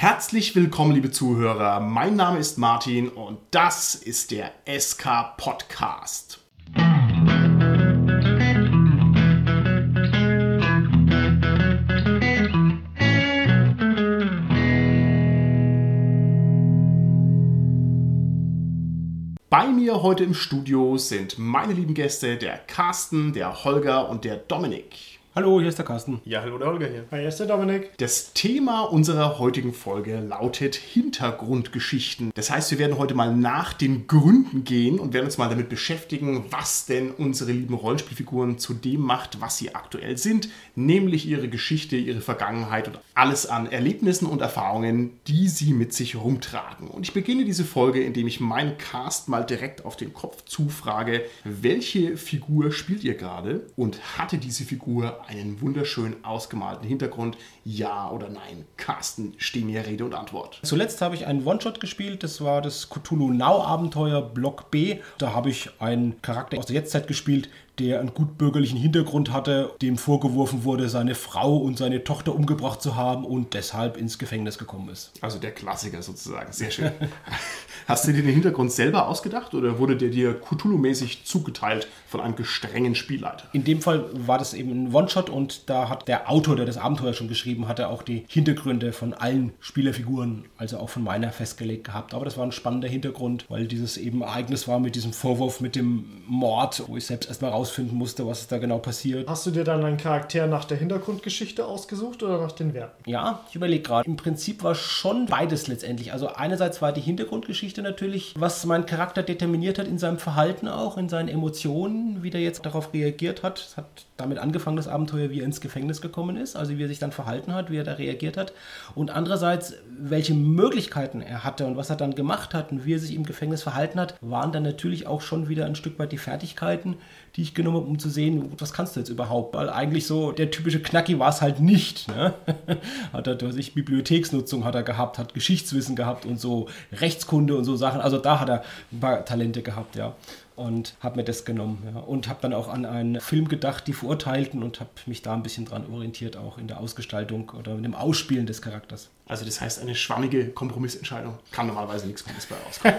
Herzlich willkommen, liebe Zuhörer. Mein Name ist Martin und das ist der SK Podcast. Bei mir heute im Studio sind meine lieben Gäste, der Carsten, der Holger und der Dominik. Hallo, hier ist der Carsten. Ja, hallo, der Holger hier. Hi, hier ist der Dominik. Das Thema unserer heutigen Folge lautet Hintergrundgeschichten. Das heißt, wir werden heute mal nach den Gründen gehen und werden uns mal damit beschäftigen, was denn unsere lieben Rollenspielfiguren zu dem macht, was sie aktuell sind, nämlich ihre Geschichte, ihre Vergangenheit und alles an Erlebnissen und Erfahrungen, die sie mit sich rumtragen. Und ich beginne diese Folge, indem ich meinen Cast mal direkt auf den Kopf zufrage, welche Figur spielt ihr gerade und hatte diese Figur einen wunderschön ausgemalten Hintergrund? Ja oder nein? Carsten, stehen mir Rede und Antwort. Zuletzt habe ich einen One-Shot gespielt, das war das Cthulhu Now Abenteuer Block B. Da habe ich einen Charakter aus der Jetztzeit gespielt, der einen gut bürgerlichen Hintergrund hatte, dem vorgeworfen wurde, seine Frau und seine Tochter umgebracht zu haben und deshalb ins Gefängnis gekommen ist. Also der Klassiker sozusagen. Sehr schön. Hast du dir den Hintergrund selber ausgedacht oder wurde der dir Cthulhu-mäßig zugeteilt von einem gestrengen Spielleiter? In dem Fall war das eben ein One-Shot und da hat der Autor, der das Abenteuer schon geschrieben hatte, auch die Hintergründe von allen Spielerfiguren, also auch von meiner festgelegt gehabt. Aber das war ein spannender Hintergrund, weil dieses eben Ereignis war mit diesem Vorwurf, mit dem Mord, wo ich selbst erstmal rausfinden musste, was da genau passiert. Hast du dir dann einen Charakter nach der Hintergrundgeschichte ausgesucht oder nach den Werten? Ja, ich überlege gerade. Im Prinzip war schon beides letztendlich. Also einerseits war die Hintergrundgeschichte natürlich, was mein Charakter determiniert hat in seinem Verhalten auch, in seinen Emotionen, wie der jetzt darauf reagiert hat. Es hat damit angefangen, das Abenteuer, wie er ins Gefängnis gekommen ist, also wie er sich dann verhalten hat, wie er da reagiert hat. Und andererseits, welche Möglichkeiten er hatte und was er dann gemacht hat und wie er sich im Gefängnis verhalten hat, waren dann natürlich auch schon wieder ein Stück weit die Fertigkeiten, die ich genommen habe, um zu sehen, was kannst du jetzt überhaupt? Weil eigentlich so der typische Knacki war es halt nicht. Ne? hat er durch sich Bibliotheksnutzung hat er gehabt, hat Geschichtswissen gehabt und so Rechtskunde und so Sachen. Also da hat er ein paar Talente gehabt, ja und habe mir das genommen. Ja. Und habe dann auch an einen Film gedacht, die Verurteilten und habe mich da ein bisschen dran orientiert, auch in der Ausgestaltung oder in dem Ausspielen des Charakters. Also das heißt, eine schwammige Kompromissentscheidung kann normalerweise nichts Gutes bei rauskommen.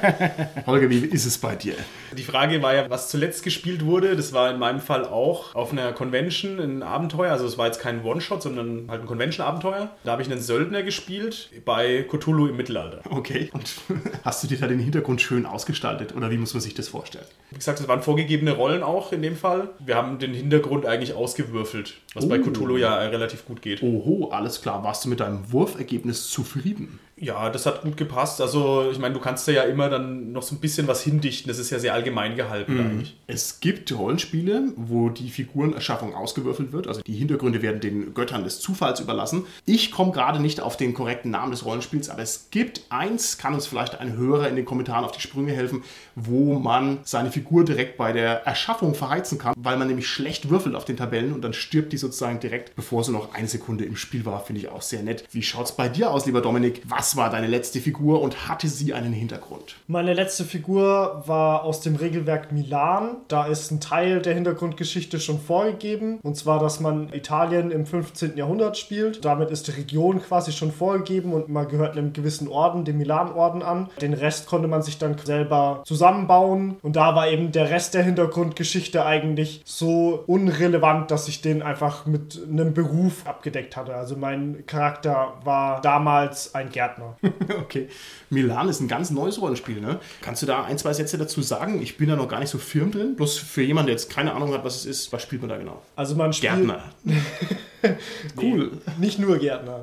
Holger, wie ist es bei dir? Die Frage war ja, was zuletzt gespielt wurde. Das war in meinem Fall auch auf einer Convention ein Abenteuer. Also es war jetzt kein One-Shot, sondern halt ein Convention-Abenteuer. Da habe ich einen Söldner gespielt bei Cthulhu im Mittelalter. Okay. Und hast du dir da den Hintergrund schön ausgestaltet oder wie muss man sich das vorstellen? Wie gesagt, es waren vorgegebene Rollen auch in dem Fall. Wir haben den Hintergrund eigentlich ausgewürfelt, was oh. bei Cthulhu ja relativ gut geht. Oho, alles klar. Warst du mit deinem Wurfergebnis zufrieden? Ja, das hat gut gepasst. Also, ich meine, du kannst da ja immer dann noch so ein bisschen was hindichten. Das ist ja sehr allgemein gehalten mhm. eigentlich. Es gibt Rollenspiele, wo die Figurenerschaffung ausgewürfelt wird. Also die Hintergründe werden den Göttern des Zufalls überlassen. Ich komme gerade nicht auf den korrekten Namen des Rollenspiels, aber es gibt eins, kann uns vielleicht ein Hörer in den Kommentaren auf die Sprünge helfen, wo man seine Figur direkt bei der Erschaffung verheizen kann, weil man nämlich schlecht würfelt auf den Tabellen und dann stirbt die sozusagen direkt, bevor sie noch eine Sekunde im Spiel war. Finde ich auch sehr nett. Wie schaut es bei dir aus, lieber Dominik? Was war deine letzte Figur und hatte sie einen Hintergrund? Meine letzte Figur war aus dem Regelwerk Milan. Da ist ein Teil der Hintergrundgeschichte schon vorgegeben. Und zwar, dass man Italien im 15. Jahrhundert spielt. Damit ist die Region quasi schon vorgegeben und man gehört einem gewissen Orden, dem Milan-Orden an. Den Rest konnte man sich dann selber zusammenbauen. Und da war eben der Rest der Hintergrundgeschichte eigentlich so unrelevant, dass ich den einfach mit einem Beruf abgedeckt hatte. Also mein Charakter war damals ein Gärtner. okay. Milan ist ein ganz neues Rollenspiel, ne? Kannst du da ein, zwei Sätze dazu sagen? Ich bin da noch gar nicht so firm drin. Bloß für jemanden, der jetzt keine Ahnung hat, was es ist, was spielt man da genau? Also man spielt. Gärtner. cool. Nee, nicht nur Gärtner.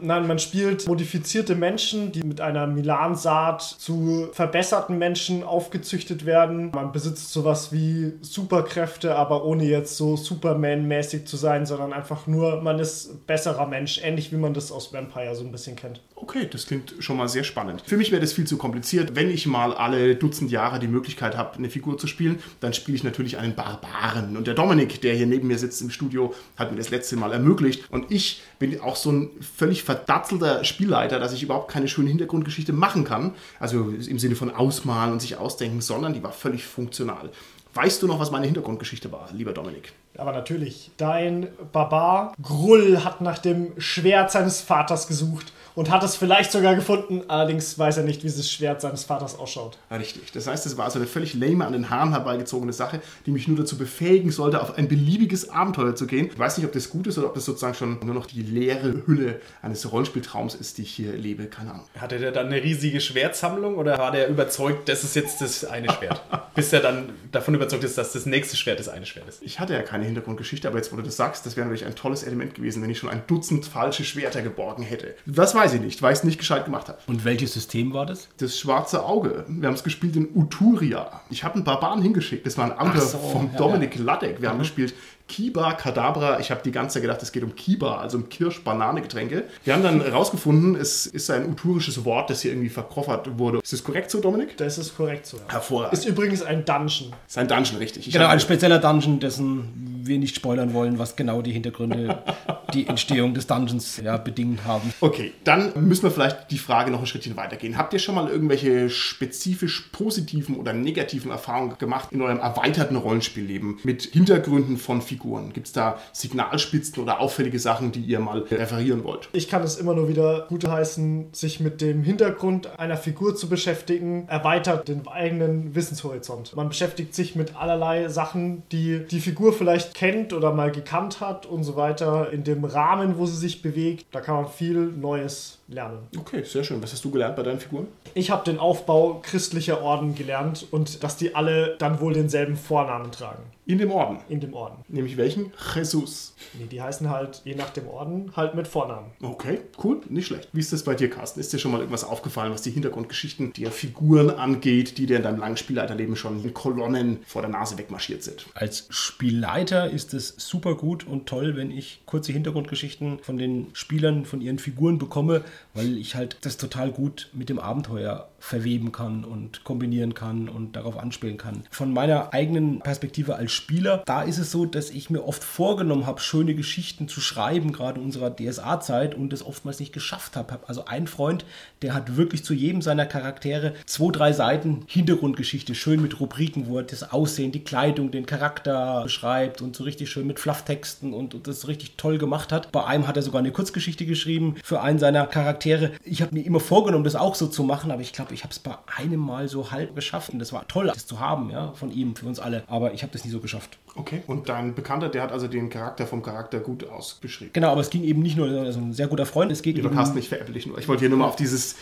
Nein, man spielt modifizierte Menschen, die mit einer Milan-Saat zu verbesserten Menschen aufgezüchtet werden. Man besitzt sowas wie Superkräfte, aber ohne jetzt so Superman-mäßig zu sein, sondern einfach nur, man ist besserer Mensch, ähnlich wie man das aus Vampire so ein bisschen kennt. Okay, das klingt schon mal sehr spannend. Für mich wäre das viel zu kompliziert. Wenn ich mal alle Dutzend Jahre die Möglichkeit habe, eine Figur zu spielen, dann spiele ich natürlich einen Barbaren. Und der Dominik, der hier neben mir sitzt im Studio, hat mir das letzte Mal ermöglicht. Und ich bin auch so ein völlig verdatzelter Spielleiter, dass ich überhaupt keine schöne Hintergrundgeschichte machen kann. Also im Sinne von ausmalen und sich ausdenken, sondern die war völlig funktional. Weißt du noch, was meine Hintergrundgeschichte war, lieber Dominik? Aber natürlich, dein Barbar Grull hat nach dem Schwert seines Vaters gesucht und hat es vielleicht sogar gefunden, allerdings weiß er nicht, wie das Schwert seines Vaters ausschaut. Richtig. Das heißt, es war also eine völlig lame, an den Haaren herbeigezogene Sache, die mich nur dazu befähigen sollte, auf ein beliebiges Abenteuer zu gehen. Ich weiß nicht, ob das gut ist oder ob das sozusagen schon nur noch die leere Hülle eines Rollenspieltraums ist, die ich hier lebe. Keine Ahnung. Hatte der dann eine riesige Schwertsammlung oder war der überzeugt, das ist jetzt das eine Schwert? Bis er dann davon überzeugt ist, dass das nächste Schwert das eine Schwert ist. Ich hatte ja keine Hintergrundgeschichte, aber jetzt, wo du das sagst, das wäre natürlich ein tolles Element gewesen, wenn ich schon ein Dutzend falsche Schwerter geborgen hätte. Das weiß ich nicht, weil ich es nicht gescheit gemacht habe. Und welches System war das? Das schwarze Auge. Wir haben es gespielt in Uturia. Ich habe einen Barbaren hingeschickt. Das war ein Abenteuer so, vom ja, Dominik Ladek. Wir haben gespielt Kiba Kadabra. Ich habe die ganze Zeit gedacht, es geht um Kiba, also um Kirsch-Banane-Getränke. Wir haben dann herausgefunden, es ist ein uturisches Wort, das hier irgendwie verkoffert wurde. Ist das korrekt so, Dominik? Das ist korrekt so. Ja. Hervorragend. Ist übrigens ein Dungeon. Ist ein Dungeon, richtig. Ich Genau, ein spezieller Dungeon, dessen wir nicht spoilern wollen, was genau die Hintergründe, die Entstehung des Dungeons ja, bedingt haben. Okay, dann müssen wir vielleicht die Frage noch ein Schrittchen weitergehen. Habt ihr schon mal irgendwelche spezifisch positiven oder negativen Erfahrungen gemacht in eurem erweiterten Rollenspielleben mit Hintergründen von Figuren? Gibt es da Signalspitzen oder auffällige Sachen, die ihr mal referieren wollt? Ich kann es immer nur wieder gutheißen, sich mit dem Hintergrund einer Figur zu beschäftigen, erweitert den eigenen Wissenshorizont. Man beschäftigt sich mit allerlei Sachen, die die Figur vielleicht kennt oder mal gekannt hat und so weiter. In dem Rahmen, wo sie sich bewegt, da kann man viel Neues lernen. Okay, sehr schön. Was hast du gelernt bei deinen Figuren? Ich habe den Aufbau christlicher Orden gelernt und dass die alle dann wohl denselben Vornamen tragen. In dem Orden. In dem Orden. Nämlich welchen? Jesus. Nee, die heißen halt je nach dem Orden halt mit Vornamen. Okay, cool, nicht schlecht. Wie ist das bei dir, Carsten? Ist dir schon mal irgendwas aufgefallen, was die Hintergrundgeschichten der Figuren angeht, die dir in deinem langen Spielleiterleben schon in Kolonnen vor der Nase wegmarschiert sind? Als Spielleiter ist es super gut und toll, wenn ich kurze Hintergrundgeschichten von den Spielern, von ihren Figuren bekomme, weil ich halt das total gut mit dem Abenteuer verweben kann und kombinieren kann und darauf anspielen kann. Von meiner eigenen Perspektive als Spieler, da ist es so, dass ich mir oft vorgenommen habe, schöne Geschichten zu schreiben, gerade in unserer DSA-Zeit und es oftmals nicht geschafft habe. Hab Also ein Freund, der hat wirklich zu jedem seiner Charaktere zwei, drei Seiten Hintergrundgeschichte, schön mit Rubriken, wo er das Aussehen, die Kleidung, den Charakter beschreibt und so richtig schön mit Flufftexten und, und das richtig toll gemacht hat. Bei einem hat er sogar eine Kurzgeschichte geschrieben für einen seiner Charaktere. Ich habe mir immer vorgenommen, das auch so zu machen, aber ich glaube, ich habe es bei einem Mal so halb geschafft und das war toll, das zu haben, ja, von ihm, für uns alle. Aber ich habe das nie so geschafft. Okay. Und dein Bekannter, der hat also den Charakter vom Charakter gut ausgeschrieben. Genau, aber es ging eben nicht nur, also ein sehr guter Freund, es geht eben ich veräpple dich nur. Ich wollte hier nur mal auf dieses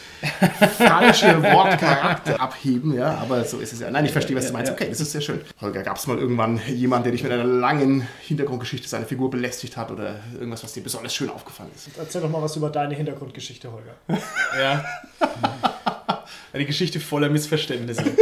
falsche Wort Charakter abheben, ja, aber so ist es ja. Nein, ich verstehe, was du meinst. Okay, das ist sehr schön. Holger, gab es mal irgendwann jemanden, der dich mit einer langen Hintergrundgeschichte seiner Figur belästigt hat oder irgendwas, was dir besonders schön aufgefallen ist? Erzähl doch mal was über deine Hintergrundgeschichte, Holger. Ja. Eine Geschichte voller Missverständnisse.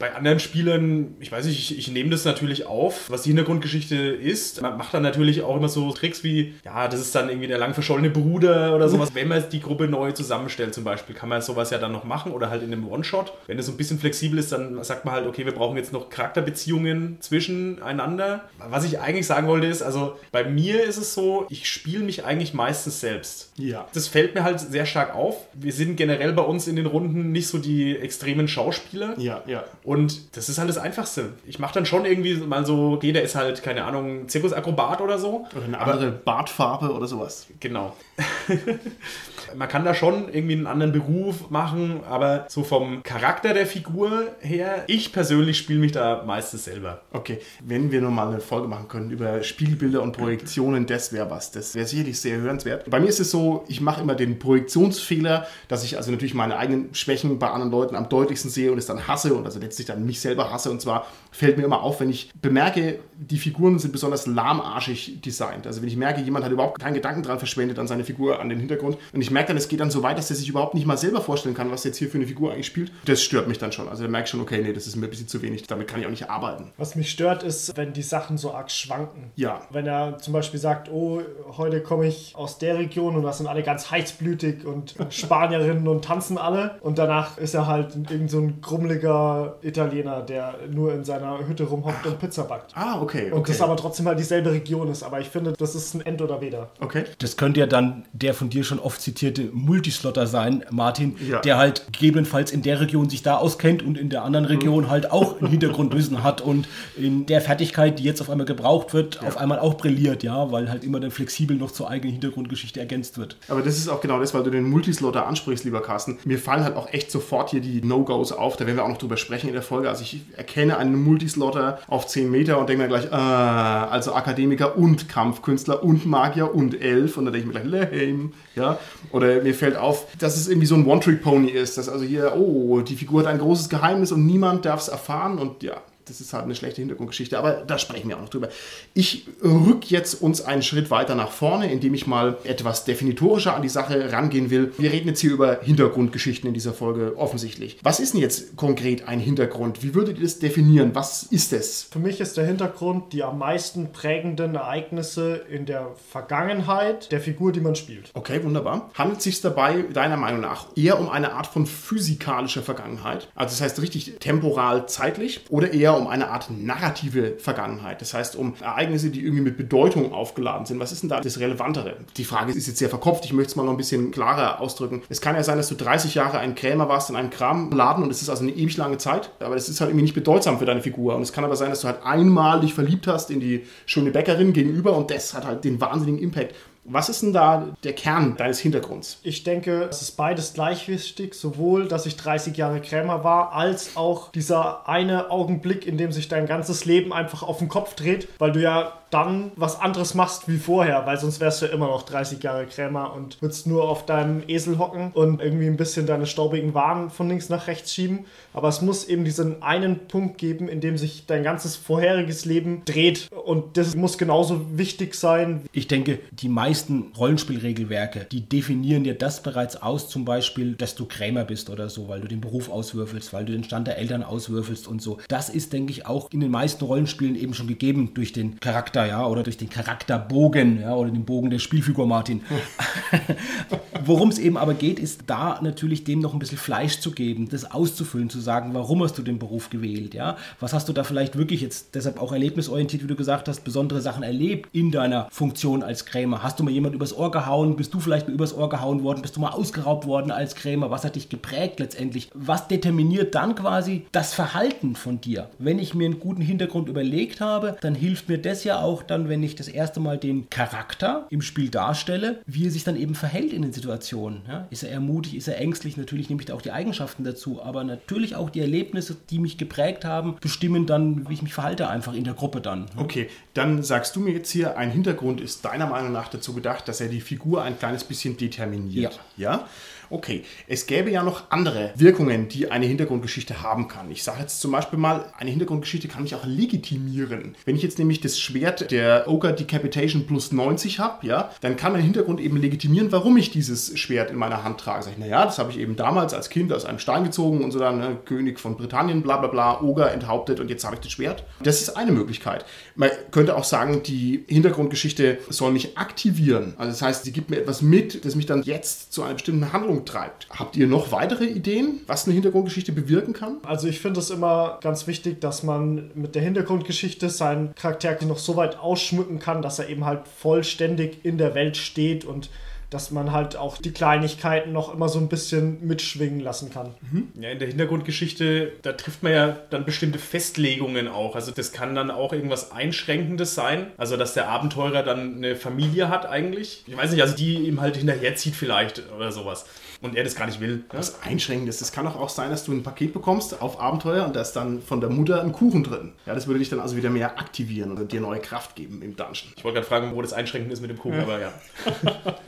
Bei anderen Spielern, ich weiß nicht, ich, ich nehme das natürlich auf, was die Hintergrundgeschichte ist. Man macht dann natürlich auch immer so Tricks wie, ja, das ist dann irgendwie der lang verschollene Bruder oder sowas. Wenn man die Gruppe neu zusammenstellt zum Beispiel, kann man sowas ja dann noch machen oder halt in einem One-Shot. Wenn es so ein bisschen flexibel ist, dann sagt man halt, okay, wir brauchen jetzt noch Charakterbeziehungen zwischeneinander. Was ich eigentlich sagen wollte ist, also bei mir ist es so, ich spiele mich eigentlich meistens selbst. Ja. Das fällt mir halt sehr stark auf. Wir sind generell bei uns in den Runden nicht so die extremen Schauspieler. Ja, ja. Und das ist halt das Einfachste. Ich mache dann schon irgendwie mal so, okay, der ist halt, keine Ahnung, Zirkusakrobat oder so. Oder eine andere Bartfarbe oder sowas. Genau. Man kann da schon irgendwie einen anderen Beruf machen, aber so vom Charakter der Figur her, ich persönlich spiele mich da meistens selber. Okay, wenn wir nochmal eine Folge machen können über Spiegelbilder und Projektionen, das wäre was. Das wäre sicherlich sehr hörenswert. Bei mir ist es so, ich mache immer den Projektionsfehler, dass ich also natürlich meine eigenen Schwächen bei anderen Leuten am deutlichsten sehe und es dann hasse und also letztlich dann mich selber hasse. Und zwar fällt mir immer auf, wenn ich bemerke, die Figuren sind besonders lahmarschig designt. Also wenn ich merke, jemand hat überhaupt keinen Gedanken dran verschwendet an seine Figur, an den Hintergrund und ich merke dann, es geht dann so weit, dass er sich überhaupt nicht mal selber vorstellen kann, was jetzt hier für eine Figur eigentlich spielt. Das stört mich dann schon. Also da merke ich schon, okay, nee, das ist mir ein bisschen zu wenig. Damit kann ich auch nicht arbeiten. Was mich stört, ist, wenn die Sachen so arg schwanken. Ja. Wenn er zum Beispiel sagt, oh, heute komme ich aus der Region und das sind alle ganz heißblütig und Spanierinnen und tanzen alle. Und danach ist er halt irgend so ein grummeliger Italiener, der nur in seiner Hütte rumhockt und Pizza backt. Ah, okay, Und okay. das aber trotzdem halt dieselbe Region ist. Aber ich finde, das ist ein End oder Weder. okay. Das könnte ja dann der von dir schon oft zitierte Multislotter sein, Martin, Ja. der halt gegebenenfalls in der Region sich da auskennt und in der anderen Region halt auch ein Hintergrundwissen hat und in der Fertigkeit, die jetzt auf einmal gebraucht wird, auf einmal auch brilliert, ja, weil halt immer dann flexibel noch zur eigenen Hintergrundgeschichte ergänzt wird. Aber das ist auch genau das, weil du den Multislotter ansprichst, lieber Carsten. Mir fallen halt auch echt sofort hier die No-Gos auf. Da werden wir auch noch drüber sprechen in der Folge. Also ich erkenne einen Multislotter auf 10 Meter und denke mir gleich, äh, also Akademiker und Kampfkünstler und Magier und Elf. Und dann denke ich mir gleich, lame. Ja? Oder mir fällt auf, dass es irgendwie so ein One-Trick-Pony ist. Dass also hier, oh, die Figur hat ein großes Geheimnis und niemand darf es erfahren. Und ja, das ist halt eine schlechte Hintergrundgeschichte, aber da sprechen wir auch noch drüber. Ich rück jetzt uns einen Schritt weiter nach vorne, indem ich mal etwas definitorischer an die Sache rangehen will. Wir reden jetzt hier über Hintergrundgeschichten in dieser Folge offensichtlich. Was ist denn jetzt konkret ein Hintergrund? Wie würdet ihr das definieren? Was ist es? Für mich ist der Hintergrund die am meisten prägenden Ereignisse in der Vergangenheit der Figur, die man spielt. Okay, wunderbar. Handelt es sich dabei deiner Meinung nach eher um eine Art von physikalischer Vergangenheit? Also das heißt richtig temporal zeitlich oder eher um eine Art narrative Vergangenheit? Das heißt um Ereignisse, die irgendwie mit Bedeutung aufgeladen sind. Was ist denn da das Relevantere? Die Frage ist jetzt sehr verkopft. Ich möchte es mal noch ein bisschen klarer ausdrücken. Es kann ja sein, dass du 30 Jahre ein Krämer warst in einem Kramladen und es ist also eine ewig lange Zeit, aber das ist halt irgendwie nicht bedeutsam für deine Figur. Und es kann aber sein, dass du halt einmal dich verliebt hast in die schöne Bäckerin gegenüber und das hat halt den wahnsinnigen Impact. Was ist denn da der Kern deines Hintergrunds? Ich denke, es ist beides gleich wichtig, sowohl, dass ich 30 Jahre Krämer war, als auch dieser eine Augenblick, in dem sich dein ganzes Leben einfach auf den Kopf dreht, weil du ja dann was anderes machst wie vorher, weil sonst wärst du immer noch 30 Jahre Krämer und würdest nur auf deinem Esel hocken und irgendwie ein bisschen deine staubigen Waren von links nach rechts schieben. Aber es muss eben diesen einen Punkt geben, in dem sich dein ganzes vorheriges Leben dreht. Und das muss genauso wichtig sein. Ich denke, die meisten Rollenspielregelwerke, die definieren dir das bereits aus, zum Beispiel, dass du Krämer bist oder so, weil du den Beruf auswürfelst, weil du den Stand der Eltern auswürfelst und so. Das ist, denke ich, auch in den meisten Rollenspielen eben schon gegeben durch den Charakter, ja, oder durch den Charakterbogen, ja, oder den Bogen der Spielfigur Martin. Worum es eben aber geht, ist da natürlich dem noch ein bisschen Fleisch zu geben, das auszufüllen, zu sagen, warum hast du den Beruf gewählt, ja? Was hast du da vielleicht wirklich jetzt, deshalb auch erlebnisorientiert, wie du gesagt hast, besondere Sachen erlebt in deiner Funktion als Krämer? Hast du mal jemand übers Ohr gehauen? Bist du vielleicht mal übers Ohr gehauen worden? Bist du mal ausgeraubt worden als Krämer? Was hat dich geprägt letztendlich? Was determiniert dann quasi das Verhalten von dir? Wenn ich mir einen guten Hintergrund überlegt habe, dann hilft mir das ja auch dann, wenn ich das erste Mal den Charakter im Spiel darstelle, wie er sich dann eben verhält in den Situationen. Ja? Ist er eher mutig? Ist er ängstlich? Natürlich nehme ich da auch die Eigenschaften dazu, aber natürlich auch die Erlebnisse, die mich geprägt haben, bestimmen dann, wie ich mich verhalte einfach in der Gruppe dann. Okay, dann sagst du mir jetzt hier, ein Hintergrund ist deiner Meinung nach dazu gedacht, dass er die Figur ein kleines bisschen determiniert. Ja? Okay, es gäbe ja noch andere Wirkungen, die eine Hintergrundgeschichte haben kann. Ich sage jetzt zum Beispiel mal, eine Hintergrundgeschichte kann mich auch legitimieren. Wenn ich jetzt nämlich das Schwert der Ogre Decapitation plus 90 habe, ja, dann kann mein Hintergrund eben legitimieren, warum ich dieses Schwert in meiner Hand trage. Sag ich, naja, das habe ich eben damals als Kind aus einem Stein gezogen und so dann ne, König von Britannien, bla bla bla, Ogre enthauptet und jetzt habe ich das Schwert. Das ist eine Möglichkeit. Man könnte auch sagen, die Hintergrundgeschichte soll mich aktivieren. Also das heißt, sie gibt mir etwas mit, das mich dann jetzt zu einer bestimmten Handlung treibt. Habt ihr noch weitere Ideen, was eine Hintergrundgeschichte bewirken kann? Also ich finde es immer ganz wichtig, dass man mit der Hintergrundgeschichte seinen Charakter noch so weit ausschmücken kann, dass er eben halt vollständig in der Welt steht und dass man halt auch die Kleinigkeiten noch immer so ein bisschen mitschwingen lassen kann. Ja, in der Hintergrundgeschichte, da trifft man ja dann bestimmte Festlegungen auch. Also das kann dann auch irgendwas Einschränkendes sein. Also dass der Abenteurer dann eine Familie hat eigentlich. Ich weiß nicht, also die ihm halt hinterherzieht vielleicht oder sowas. Und er das gar nicht will. Ne? Was Einschränkendes. Das kann doch auch sein, dass du ein Paket bekommst auf Abenteuer und da ist dann von der Mutter ein Kuchen drin. Ja, das würde dich dann also wieder mehr aktivieren und dir neue Kraft geben im Dungeon. Ich wollte gerade fragen, wo das einschränkend ist mit dem Kuchen, aber ja.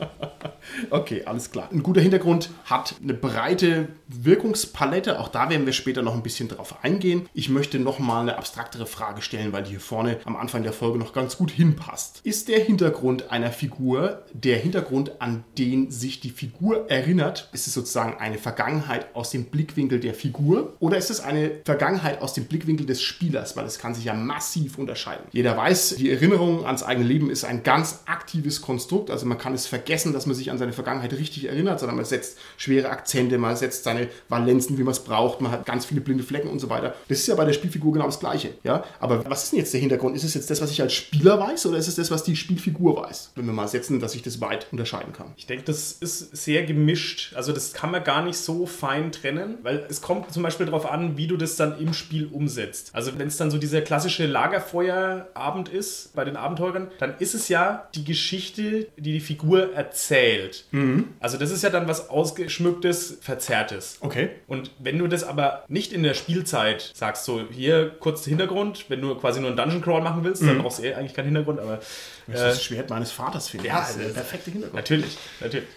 Okay, alles klar. Ein guter Hintergrund hat eine breite Wirkungspalette. Auch da werden wir später noch ein bisschen drauf eingehen. Ich möchte nochmal eine abstraktere Frage stellen, weil die hier vorne am Anfang der Folge noch ganz gut hinpasst. Ist der Hintergrund einer Figur der Hintergrund, an den sich die Figur erinnert? Ist es sozusagen eine Vergangenheit aus dem Blickwinkel der Figur? Oder ist es eine Vergangenheit aus dem Blickwinkel des Spielers? Weil es kann sich ja massiv unterscheiden. Jeder weiß, die Erinnerung ans eigene Leben ist ein ganz aktives Konstrukt. Also man kann es vergessen, dass man sich an seine Vergangenheit richtig erinnert, sondern man setzt schwere Akzente, man setzt seine Valenzen, wie man es braucht, man hat ganz viele blinde Flecken und so weiter. Das ist ja bei der Spielfigur genau das Gleiche. Ja? Aber was ist denn jetzt der Hintergrund? Ist es jetzt das, was ich als Spieler weiß oder ist es das, was die Spielfigur weiß? Wenn wir mal setzen, dass ich das weit unterscheiden kann. Ich denke, das ist sehr gemischt. Also das kann man gar nicht so fein trennen, weil es kommt zum Beispiel darauf an, wie du das dann im Spiel umsetzt. Also wenn es dann so dieser klassische Lagerfeuerabend ist bei den Abenteurern, dann ist es ja die Geschichte, die die Figur erzählt. Also das ist ja dann was ausgeschmücktes, verzerrtes. Okay. Und wenn du das aber nicht in der Spielzeit sagst, so hier kurz Hintergrund, wenn du quasi nur einen Dungeon Crawl machen willst, dann brauchst du eh eigentlich keinen Hintergrund, aber Das ist das Schwert meines Vaters, finde ich. ja, das ist der perfekte Hintergrund. Natürlich, natürlich.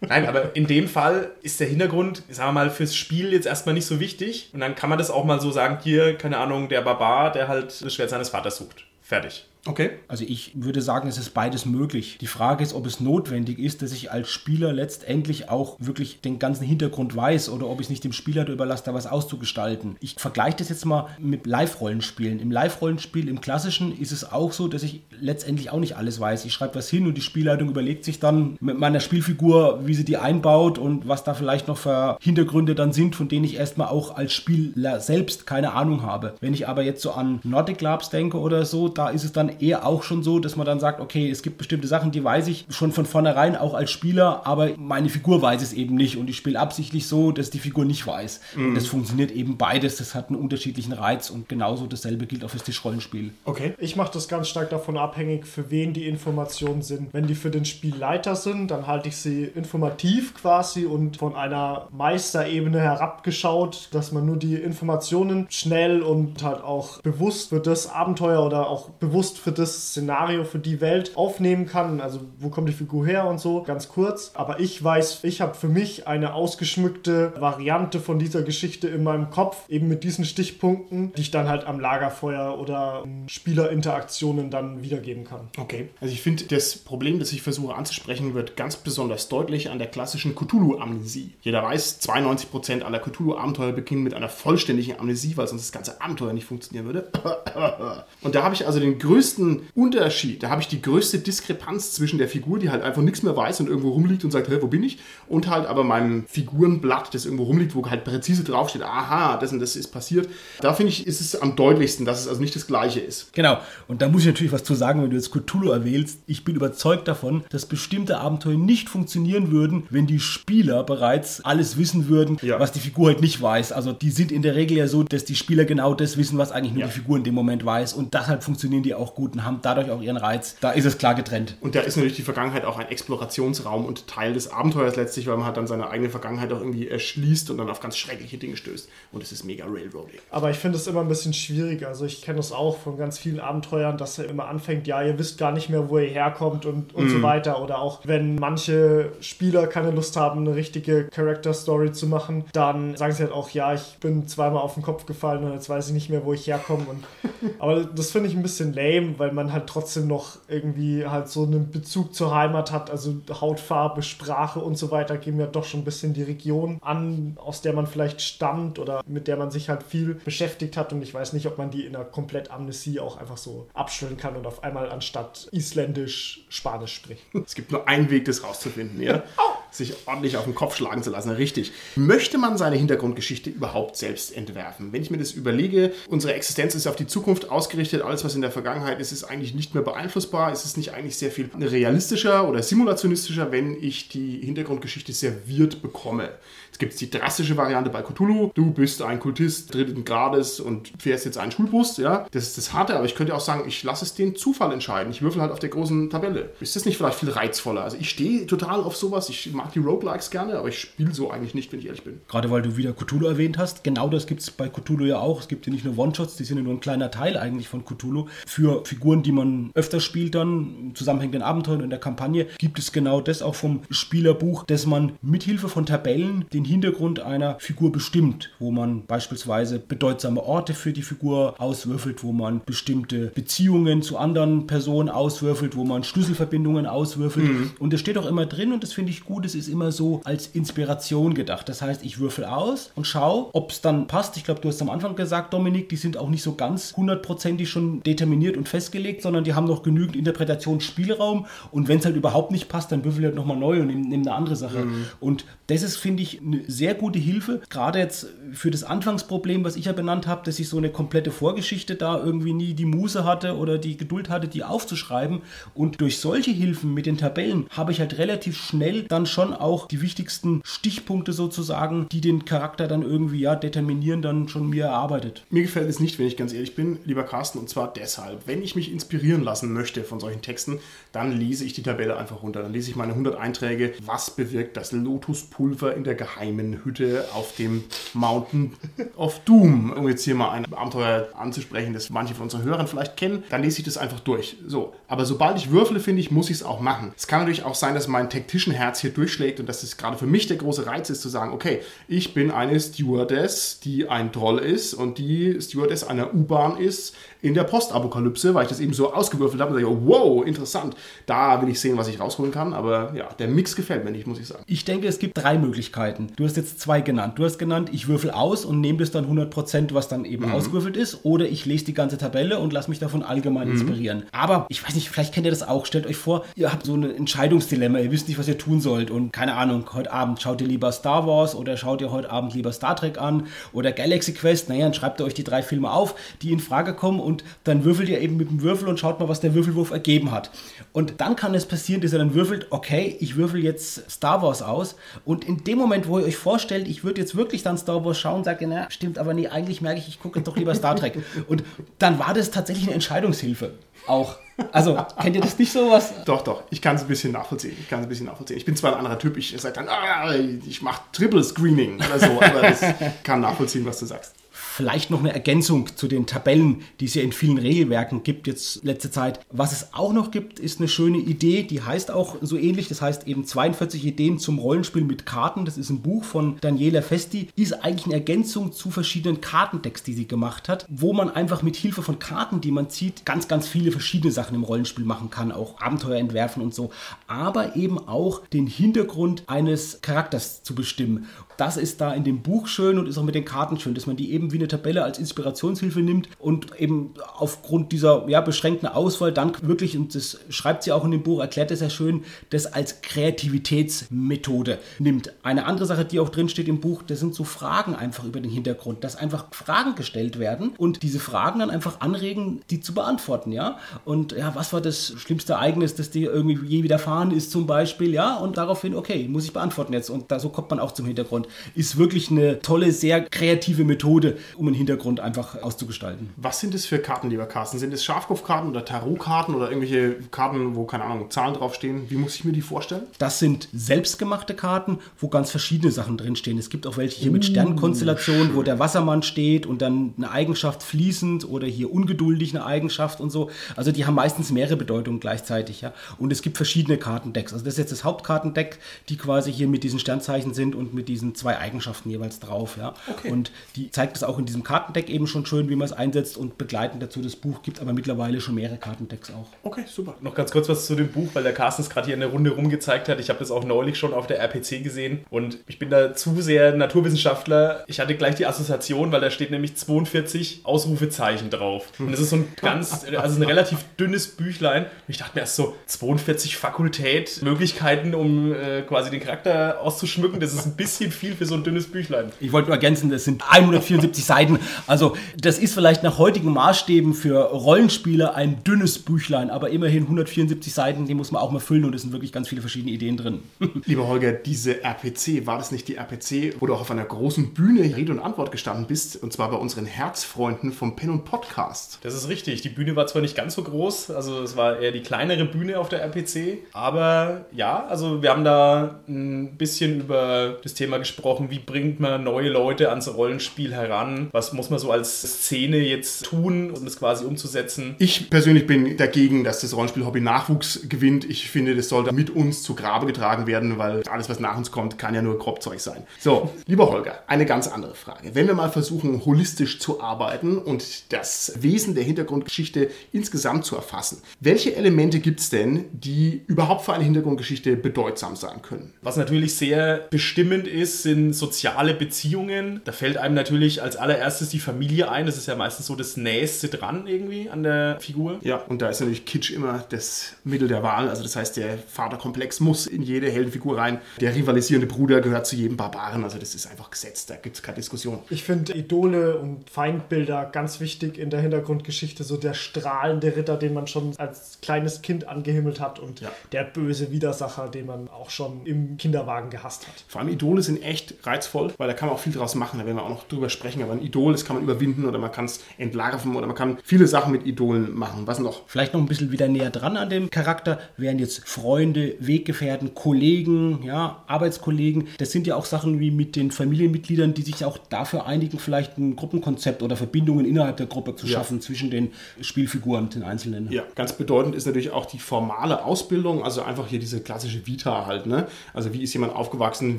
Nein, aber in dem Fall ist der Hintergrund, sagen wir mal, fürs Spiel jetzt erstmal nicht so wichtig. Und dann kann man das auch mal so sagen, hier, keine Ahnung, der Barbar, der halt das Schwert seines Vaters sucht. Fertig. Okay. Also ich würde sagen, es ist beides möglich. Die Frage ist, ob es notwendig ist, dass ich als Spieler letztendlich auch wirklich den ganzen Hintergrund weiß oder ob ich es nicht dem Spieler überlasse, da was auszugestalten. Ich vergleiche das jetzt mal mit Live-Rollenspielen. Im Live-Rollenspiel, im klassischen, ist es auch so, dass ich letztendlich auch nicht alles weiß. Ich schreibe was hin und die Spielleitung überlegt sich dann mit meiner Spielfigur, wie sie die einbaut und was da vielleicht noch für Hintergründe dann sind, von denen ich erstmal auch als Spieler selbst keine Ahnung habe. Wenn ich aber jetzt so an Nordic Labs denke oder so, da ist es dann eher auch schon so, dass man dann sagt, okay, es gibt bestimmte Sachen, die weiß ich schon von vornherein auch als Spieler, aber meine Figur weiß es eben nicht und ich spiele absichtlich so, dass die Figur nicht weiß. Und das funktioniert eben beides, das hat einen unterschiedlichen Reiz und genauso dasselbe gilt auch fürs Tischrollenspiel. Okay. Ich mache das ganz stark davon abhängig, für wen die Informationen sind. Wenn die für den Spielleiter sind, dann halte ich sie informativ quasi und von einer Meisterebene herabgeschaut, dass man nur die Informationen schnell und halt auch bewusst für das Abenteuer oder auch bewusst für das Szenario, für die Welt aufnehmen kann. Also wo kommt die Figur her und so, ganz kurz. Aber ich weiß, ich habe für mich eine ausgeschmückte Variante von dieser Geschichte in meinem Kopf, eben mit diesen Stichpunkten, die ich dann halt am Lagerfeuer oder in Spielerinteraktionen dann wiedergeben kann. Okay. Also ich finde, das Problem, das ich versuche anzusprechen, wird ganz besonders deutlich an der klassischen Cthulhu-Amnesie. Jeder weiß, 92% aller Cthulhu-Abenteuer beginnen mit einer vollständigen Amnesie, weil sonst das ganze Abenteuer nicht funktionieren würde. Und da habe ich also den größten Unterschied, da habe ich die größte Diskrepanz zwischen der Figur, die halt einfach nichts mehr weiß und irgendwo rumliegt und sagt, hey, wo bin ich? Und halt aber meinem Figurenblatt, das irgendwo rumliegt, wo halt präzise draufsteht, aha, das und das ist passiert. Da finde ich, ist es am deutlichsten, dass es also nicht das Gleiche ist. Genau, und da muss ich natürlich was zu sagen, wenn du jetzt Cthulhu erwählst. Ich bin überzeugt davon, dass bestimmte Abenteuer nicht funktionieren würden, wenn die Spieler bereits alles wissen würden, Ja. was die Figur halt nicht weiß. Also die sind in der Regel ja so, dass die Spieler genau das wissen, was eigentlich nur Ja. die Figur in dem Moment weiß. Und deshalb funktionieren die auch gut und haben dadurch auch ihren Reiz. Da ist es klar getrennt. Und da ist natürlich die Vergangenheit auch ein Explorationsraum und Teil des Abenteuers letztlich, weil man halt dann seine eigene Vergangenheit auch irgendwie erschließt und dann auf ganz schreckliche Dinge stößt. Und es ist mega Railroading. Aber ich finde es immer ein bisschen schwierig. Also ich kenne das auch von ganz vielen Abenteuern, dass er immer anfängt, ja, ihr wisst gar nicht mehr, wo ihr herkommt und, und so weiter. Oder auch wenn manche Spieler keine Lust haben, eine richtige Character-Story zu machen, dann sagen sie halt auch, ja, ich bin zweimal auf den Kopf gefallen und jetzt weiß ich nicht mehr, wo ich herkomme. Und, aber das finde ich ein bisschen lame, weil man halt trotzdem noch irgendwie halt so einen Bezug zur Heimat hat. Also Hautfarbe, Sprache und so weiter geben ja doch schon ein bisschen die Region an, aus der man vielleicht stammt oder mit der man sich halt viel beschäftigt hat. Und ich weiß nicht, ob man die in einer komplett Amnesie auch einfach so abstellen kann und auf einmal anstatt Isländisch Spanisch spricht. Es gibt nur einen Weg, das rauszufinden, ja? Sich ordentlich auf den Kopf schlagen zu lassen. Richtig. Möchte man seine Hintergrundgeschichte überhaupt selbst entwerfen? Wenn ich mir das überlege, unsere Existenz ist auf die Zukunft ausgerichtet. Alles, was in der Vergangenheit ist, ist eigentlich nicht mehr beeinflussbar. Ist es nicht eigentlich sehr viel realistischer oder simulationistischer, wenn ich die Hintergrundgeschichte serviert bekomme? Es gibt die drastische Variante bei Cthulhu. Du bist ein Kultist dritten Grades und fährst jetzt einen Schulbus, ja? Das ist das Harte, aber ich könnte auch sagen, ich lasse es den Zufall entscheiden. Ich würfel halt auf der großen Tabelle. Ist das nicht vielleicht viel reizvoller? Also ich stehe total auf sowas. Ich mag die Roguelikes gerne, aber ich spiele so eigentlich nicht, wenn ich ehrlich bin. Gerade weil du wieder Cthulhu erwähnt hast, genau das gibt es bei Cthulhu ja auch. Es gibt ja nicht nur One-Shots, die sind ja nur ein kleiner Teil eigentlich von Cthulhu. Für Figuren, die man öfter spielt dann, im zusammenhängenden Abenteuern und der Kampagne, gibt es genau das auch vom Spielerbuch, dass man mithilfe von Tabellen den Hintergrund einer Figur bestimmt, wo man beispielsweise bedeutsame Orte für die Figur auswürfelt, wo man bestimmte Beziehungen zu anderen Personen auswürfelt, wo man Schlüsselverbindungen auswürfelt. Und das steht auch immer drin und das finde ich gut, das ist immer so als Inspiration gedacht. Das heißt, ich würfel aus und schaue, ob es dann passt. Ich glaube, du hast am Anfang gesagt, Dominik, die sind auch nicht so ganz hundertprozentig schon determiniert und festgelegt, sondern die haben noch genügend Interpretationsspielraum. Und wenn es halt überhaupt nicht passt, dann würfel halt nochmal neu und nimm eine andere Sache. Mhm. Und das ist, finde ich, eine sehr gute Hilfe. Gerade jetzt für das Anfangsproblem, was ich ja benannt habe, dass ich so eine komplette Vorgeschichte da irgendwie nie die Muße hatte oder die Geduld hatte, die aufzuschreiben. Und durch solche Hilfen mit den Tabellen habe ich halt relativ schnell dann schon auch die wichtigsten Stichpunkte sozusagen, die den Charakter dann irgendwie ja determinieren, dann schon mir erarbeitet. Mir gefällt es nicht, wenn ich ganz ehrlich bin, lieber Carsten, und zwar deshalb. Wenn ich mich inspirieren lassen möchte von solchen Texten, dann lese ich die Tabelle einfach runter. Dann lese ich meine 100 Einträge. Was bewirkt das Lotuspulver in der geheimen Hütte auf dem Mountain of Doom? Um jetzt hier mal ein Abenteuer anzusprechen, das manche von unseren Hörern vielleicht kennen, dann lese ich das einfach durch. So. Aber sobald ich würfle, finde ich, muss ich es auch machen. Es kann natürlich auch sein, dass mein Tactician-Herz hier durchschlägt und dass es gerade für mich der große Reiz ist, zu sagen, okay, ich bin eine Stewardess, die ein Troll ist und die Stewardess einer U-Bahn ist in der Postapokalypse, weil ich das eben so ausgewürfelt habe und sage, wow, interessant, da will ich sehen, was ich rausholen kann. Aber ja, der Mix gefällt mir nicht, muss ich sagen. Ich denke, es gibt drei Möglichkeiten. Du hast jetzt zwei genannt. Du hast genannt, ich würfel aus und nehme das dann 100%, was dann eben mhm. ausgewürfelt ist. Oder ich lese die ganze Tabelle und lasse mich davon allgemein mhm. inspirieren. Aber ich weiß nicht, vielleicht kennt ihr das auch. Stellt euch vor, ihr habt so ein Entscheidungsdilemma. Ihr wisst nicht, was ihr tun sollt. Und keine Ahnung, heute Abend schaut ihr lieber Star Wars oder schaut ihr heute Abend lieber Star Trek an oder Galaxy Quest. Naja, dann schreibt ihr euch die drei Filme auf, die in Frage kommen und dann würfelt ihr eben mit dem Würfel und schaut mal, was der Würfelwurf ergeben hat. Und dann kann es passieren, dass ihr dann würfelt, okay, ich würfel jetzt Star Wars aus und in dem Moment, wo ihr euch vorstellt, ich würde jetzt wirklich dann Star Wars schauen, sagt ihr, na, stimmt aber nie, eigentlich merke ich, ich gucke doch lieber Star Trek. Und dann war das tatsächlich eine Entscheidungshilfe auch. Also, kennt ihr das nicht so was? Doch, doch. Ich kann es ein bisschen nachvollziehen. Ich kann es ein bisschen nachvollziehen. Ich bin zwar ein anderer Typ, ich sage dann, ah, ich mache Triple Screening oder so, aber das kann nachvollziehen, was du sagst. Vielleicht noch eine Ergänzung zu den Tabellen, die es ja in vielen Regelwerken gibt jetzt letzte Zeit. Was es auch noch gibt, ist eine schöne Idee, die heißt auch so ähnlich, das heißt eben 42 Ideen zum Rollenspiel mit Karten. Das ist ein Buch von Daniela Festi, ist eigentlich eine Ergänzung zu verschiedenen Kartendecks, die sie gemacht hat, wo man einfach mit Hilfe von Karten, die man zieht, ganz, ganz viele verschiedene Sachen im Rollenspiel machen kann, auch Abenteuer entwerfen und so, aber eben auch den Hintergrund eines Charakters zu bestimmen. Das ist da in dem Buch schön und ist auch mit den Karten schön, dass man die eben wie eine Tabelle als Inspirationshilfe nimmt und eben aufgrund dieser ja, beschränkten Auswahl dann wirklich, und das schreibt sie auch in dem Buch, erklärt es ja schön, das als Kreativitätsmethode nimmt. Eine andere Sache, die auch drin steht im Buch, das sind so Fragen einfach über den Hintergrund, dass einfach Fragen gestellt werden und diese Fragen dann einfach anregen, die zu beantworten, ja. Und ja, was war das schlimmste Ereignis, das dir irgendwie je widerfahren ist zum Beispiel, ja, und daraufhin, okay, muss ich beantworten jetzt und da so kommt man auch zum Hintergrund ist wirklich eine tolle, sehr kreative Methode, um einen Hintergrund einfach auszugestalten. Was sind es für Karten, lieber Carsten? Sind es Schafkopfkarten oder Tarotkarten oder irgendwelche Karten, wo, keine Ahnung, Zahlen draufstehen? Wie muss ich mir die vorstellen? Das sind selbstgemachte Karten, wo ganz verschiedene Sachen drinstehen. Es gibt auch welche hier mit uh, Sternkonstellationen, wo der Wassermann steht und dann eine Eigenschaft fließend oder hier ungeduldig eine Eigenschaft und so. Also die haben meistens mehrere Bedeutungen gleichzeitig, ja. Und es gibt verschiedene Kartendecks. Also das ist jetzt das Hauptkartendeck, die quasi hier mit diesen Sternzeichen sind und mit diesen zwei Eigenschaften jeweils drauf. Ja? Okay. Und die zeigt es auch in diesem Kartendeck eben schon schön, wie man es einsetzt und begleitend dazu das Buch gibt aber mittlerweile schon mehrere Kartendecks auch. Okay, super. Noch ganz kurz was zu dem Buch, weil der Carsten es gerade hier in der Runde rumgezeigt hat. Ich habe das auch neulich schon auf der RPC gesehen und ich bin da zu sehr Naturwissenschaftler. Ich hatte gleich die Assoziation, weil da steht nämlich 42 Ausrufezeichen drauf. Und das ist so ein ganz, also ein relativ dünnes Büchlein. Und ich dachte mir erst so, 42 Fakultät, Möglichkeiten, um äh, quasi den Charakter auszuschmücken. Das ist ein bisschen viel viel für so ein dünnes Büchlein. Ich wollte nur ergänzen, das sind 174 Seiten. Also das ist vielleicht nach heutigen Maßstäben für Rollenspieler ein dünnes Büchlein, aber immerhin 174 Seiten, die muss man auch mal füllen und es sind wirklich ganz viele verschiedene Ideen drin. Lieber Holger, diese RPC, war das nicht die RPC, wo du auch auf einer großen Bühne Rede und Antwort gestanden bist, und zwar bei unseren Herzfreunden vom Pen und Podcast? Das ist richtig. Die Bühne war zwar nicht ganz so groß, also es war eher die kleinere Bühne auf der RPC, aber ja, also wir haben da ein bisschen über das Thema gesprochen, wie bringt man neue Leute ans Rollenspiel heran ran? Was muss man so als Szene jetzt tun, um das quasi umzusetzen? Ich persönlich bin dagegen, dass das Rollenspiel-Hobby Nachwuchs gewinnt. Ich finde, das sollte mit uns zu Grabe getragen werden, weil alles, was nach uns kommt, kann ja nur Kropfzeug sein. So, lieber Holger, eine ganz andere Frage. Wenn wir mal versuchen, holistisch zu arbeiten und das Wesen der Hintergrundgeschichte insgesamt zu erfassen, welche Elemente gibt es denn, die überhaupt für eine Hintergrundgeschichte bedeutsam sein können? Was natürlich sehr bestimmend ist, sind soziale Beziehungen. Da fällt einem natürlich als allererstes die Familie ein. Das ist ja meistens so das Nächste dran irgendwie an der Figur. Ja, und da ist natürlich Kitsch immer das Mittel der Wahl. Also das heißt, der Vaterkomplex muss in jede Heldenfigur rein. Der rivalisierende Bruder gehört zu jedem Barbaren. Also das ist einfach Gesetz. Da gibt es keine Diskussion. Ich finde Idole und Feindbilder ganz wichtig in der Hintergrundgeschichte. So der strahlende Ritter, den man schon als kleines Kind angehimmelt hat und Ja. der böse Widersacher, den man auch schon im Kinderwagen gehasst hat. Vor allem Idole sind echt reizvoll, weil da kann man auch viel draus machen. Da werden wir auch noch drüber sprechen. Aber ein Idol, das kann man überwinden oder man kann es entlarven oder man kann viele Sachen mit Idolen machen. Was noch? Vielleicht noch ein bisschen wieder näher dran an dem Charakter wären jetzt Freunde, Weggefährten, Kollegen, ja, Arbeitskollegen. Das sind ja auch Sachen wie mit den Familienmitgliedern, die sich auch dafür einigen, vielleicht ein Gruppenkonzept oder Verbindungen innerhalb der Gruppe zu Ja. schaffen zwischen den Spielfiguren, den Einzelnen. Ja, ganz bedeutend ist natürlich auch die formale Ausbildung, also einfach hier diese klassische Vita halt, ne? Also wie ist jemand aufgewachsen,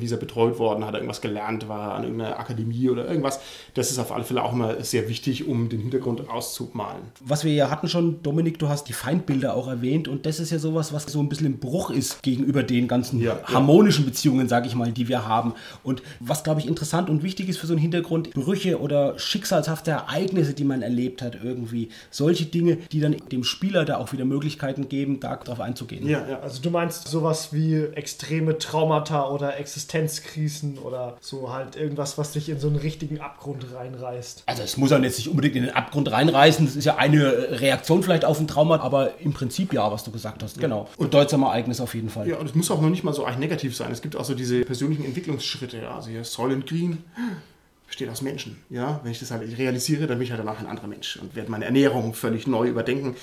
wie ist er betreut worden, hat er irgendwas gelernt, war an irgendeiner Akademie oder irgendwas. Das ist auf alle Fälle auch immer sehr wichtig, um den Hintergrund auszumalen. Was wir ja hatten schon, Dominik, du hast die Feindbilder auch erwähnt und das ist ja sowas, was so ein bisschen im Bruch ist gegenüber den ganzen Ja, ja. harmonischen Beziehungen, sage ich mal, die wir haben. Und was, glaube ich, interessant und wichtig ist für so einen Hintergrund, Brüche oder schicksalshafte Ereignisse, die man erlebt hat irgendwie. Solche Dinge, die dann dem Spieler da auch wieder Möglichkeiten geben, darauf einzugehen. Ja, ja. Also du meinst sowas wie extreme Traumata oder Existenzkrisen oder so halt irgendwas, was dich in so einen richtigen Abgrund reinreißt. Also es muss ja jetzt nicht unbedingt in den Abgrund reinreißen, das ist ja eine Reaktion vielleicht auf ein Trauma, aber im Prinzip ja, was du gesagt hast. Genau. Bedeutsame Ereignis auf jeden Fall. Ja, und es muss auch noch nicht mal so eigentlich negativ sein. Es gibt auch so diese persönlichen Entwicklungsschritte. Ja. Also hier Soylent Green besteht aus Menschen. Ja, wenn ich das halt realisiere, dann bin ich halt danach ein anderer Mensch und werde meine Ernährung völlig neu überdenken.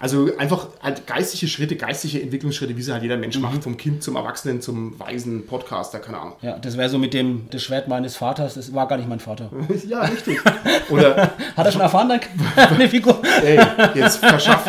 Also einfach halt geistige Schritte, geistige Entwicklungsschritte, wie sie halt jeder Mensch macht, vom Kind zum Erwachsenen, zum weisen Podcaster, keine Ahnung. Ja, das wäre so mit dem das Schwert meines Vaters, das war gar nicht mein Vater. Ja, richtig. Oder, Hat er schon erfahren, dann eine Figur? ey, jetzt verschaff,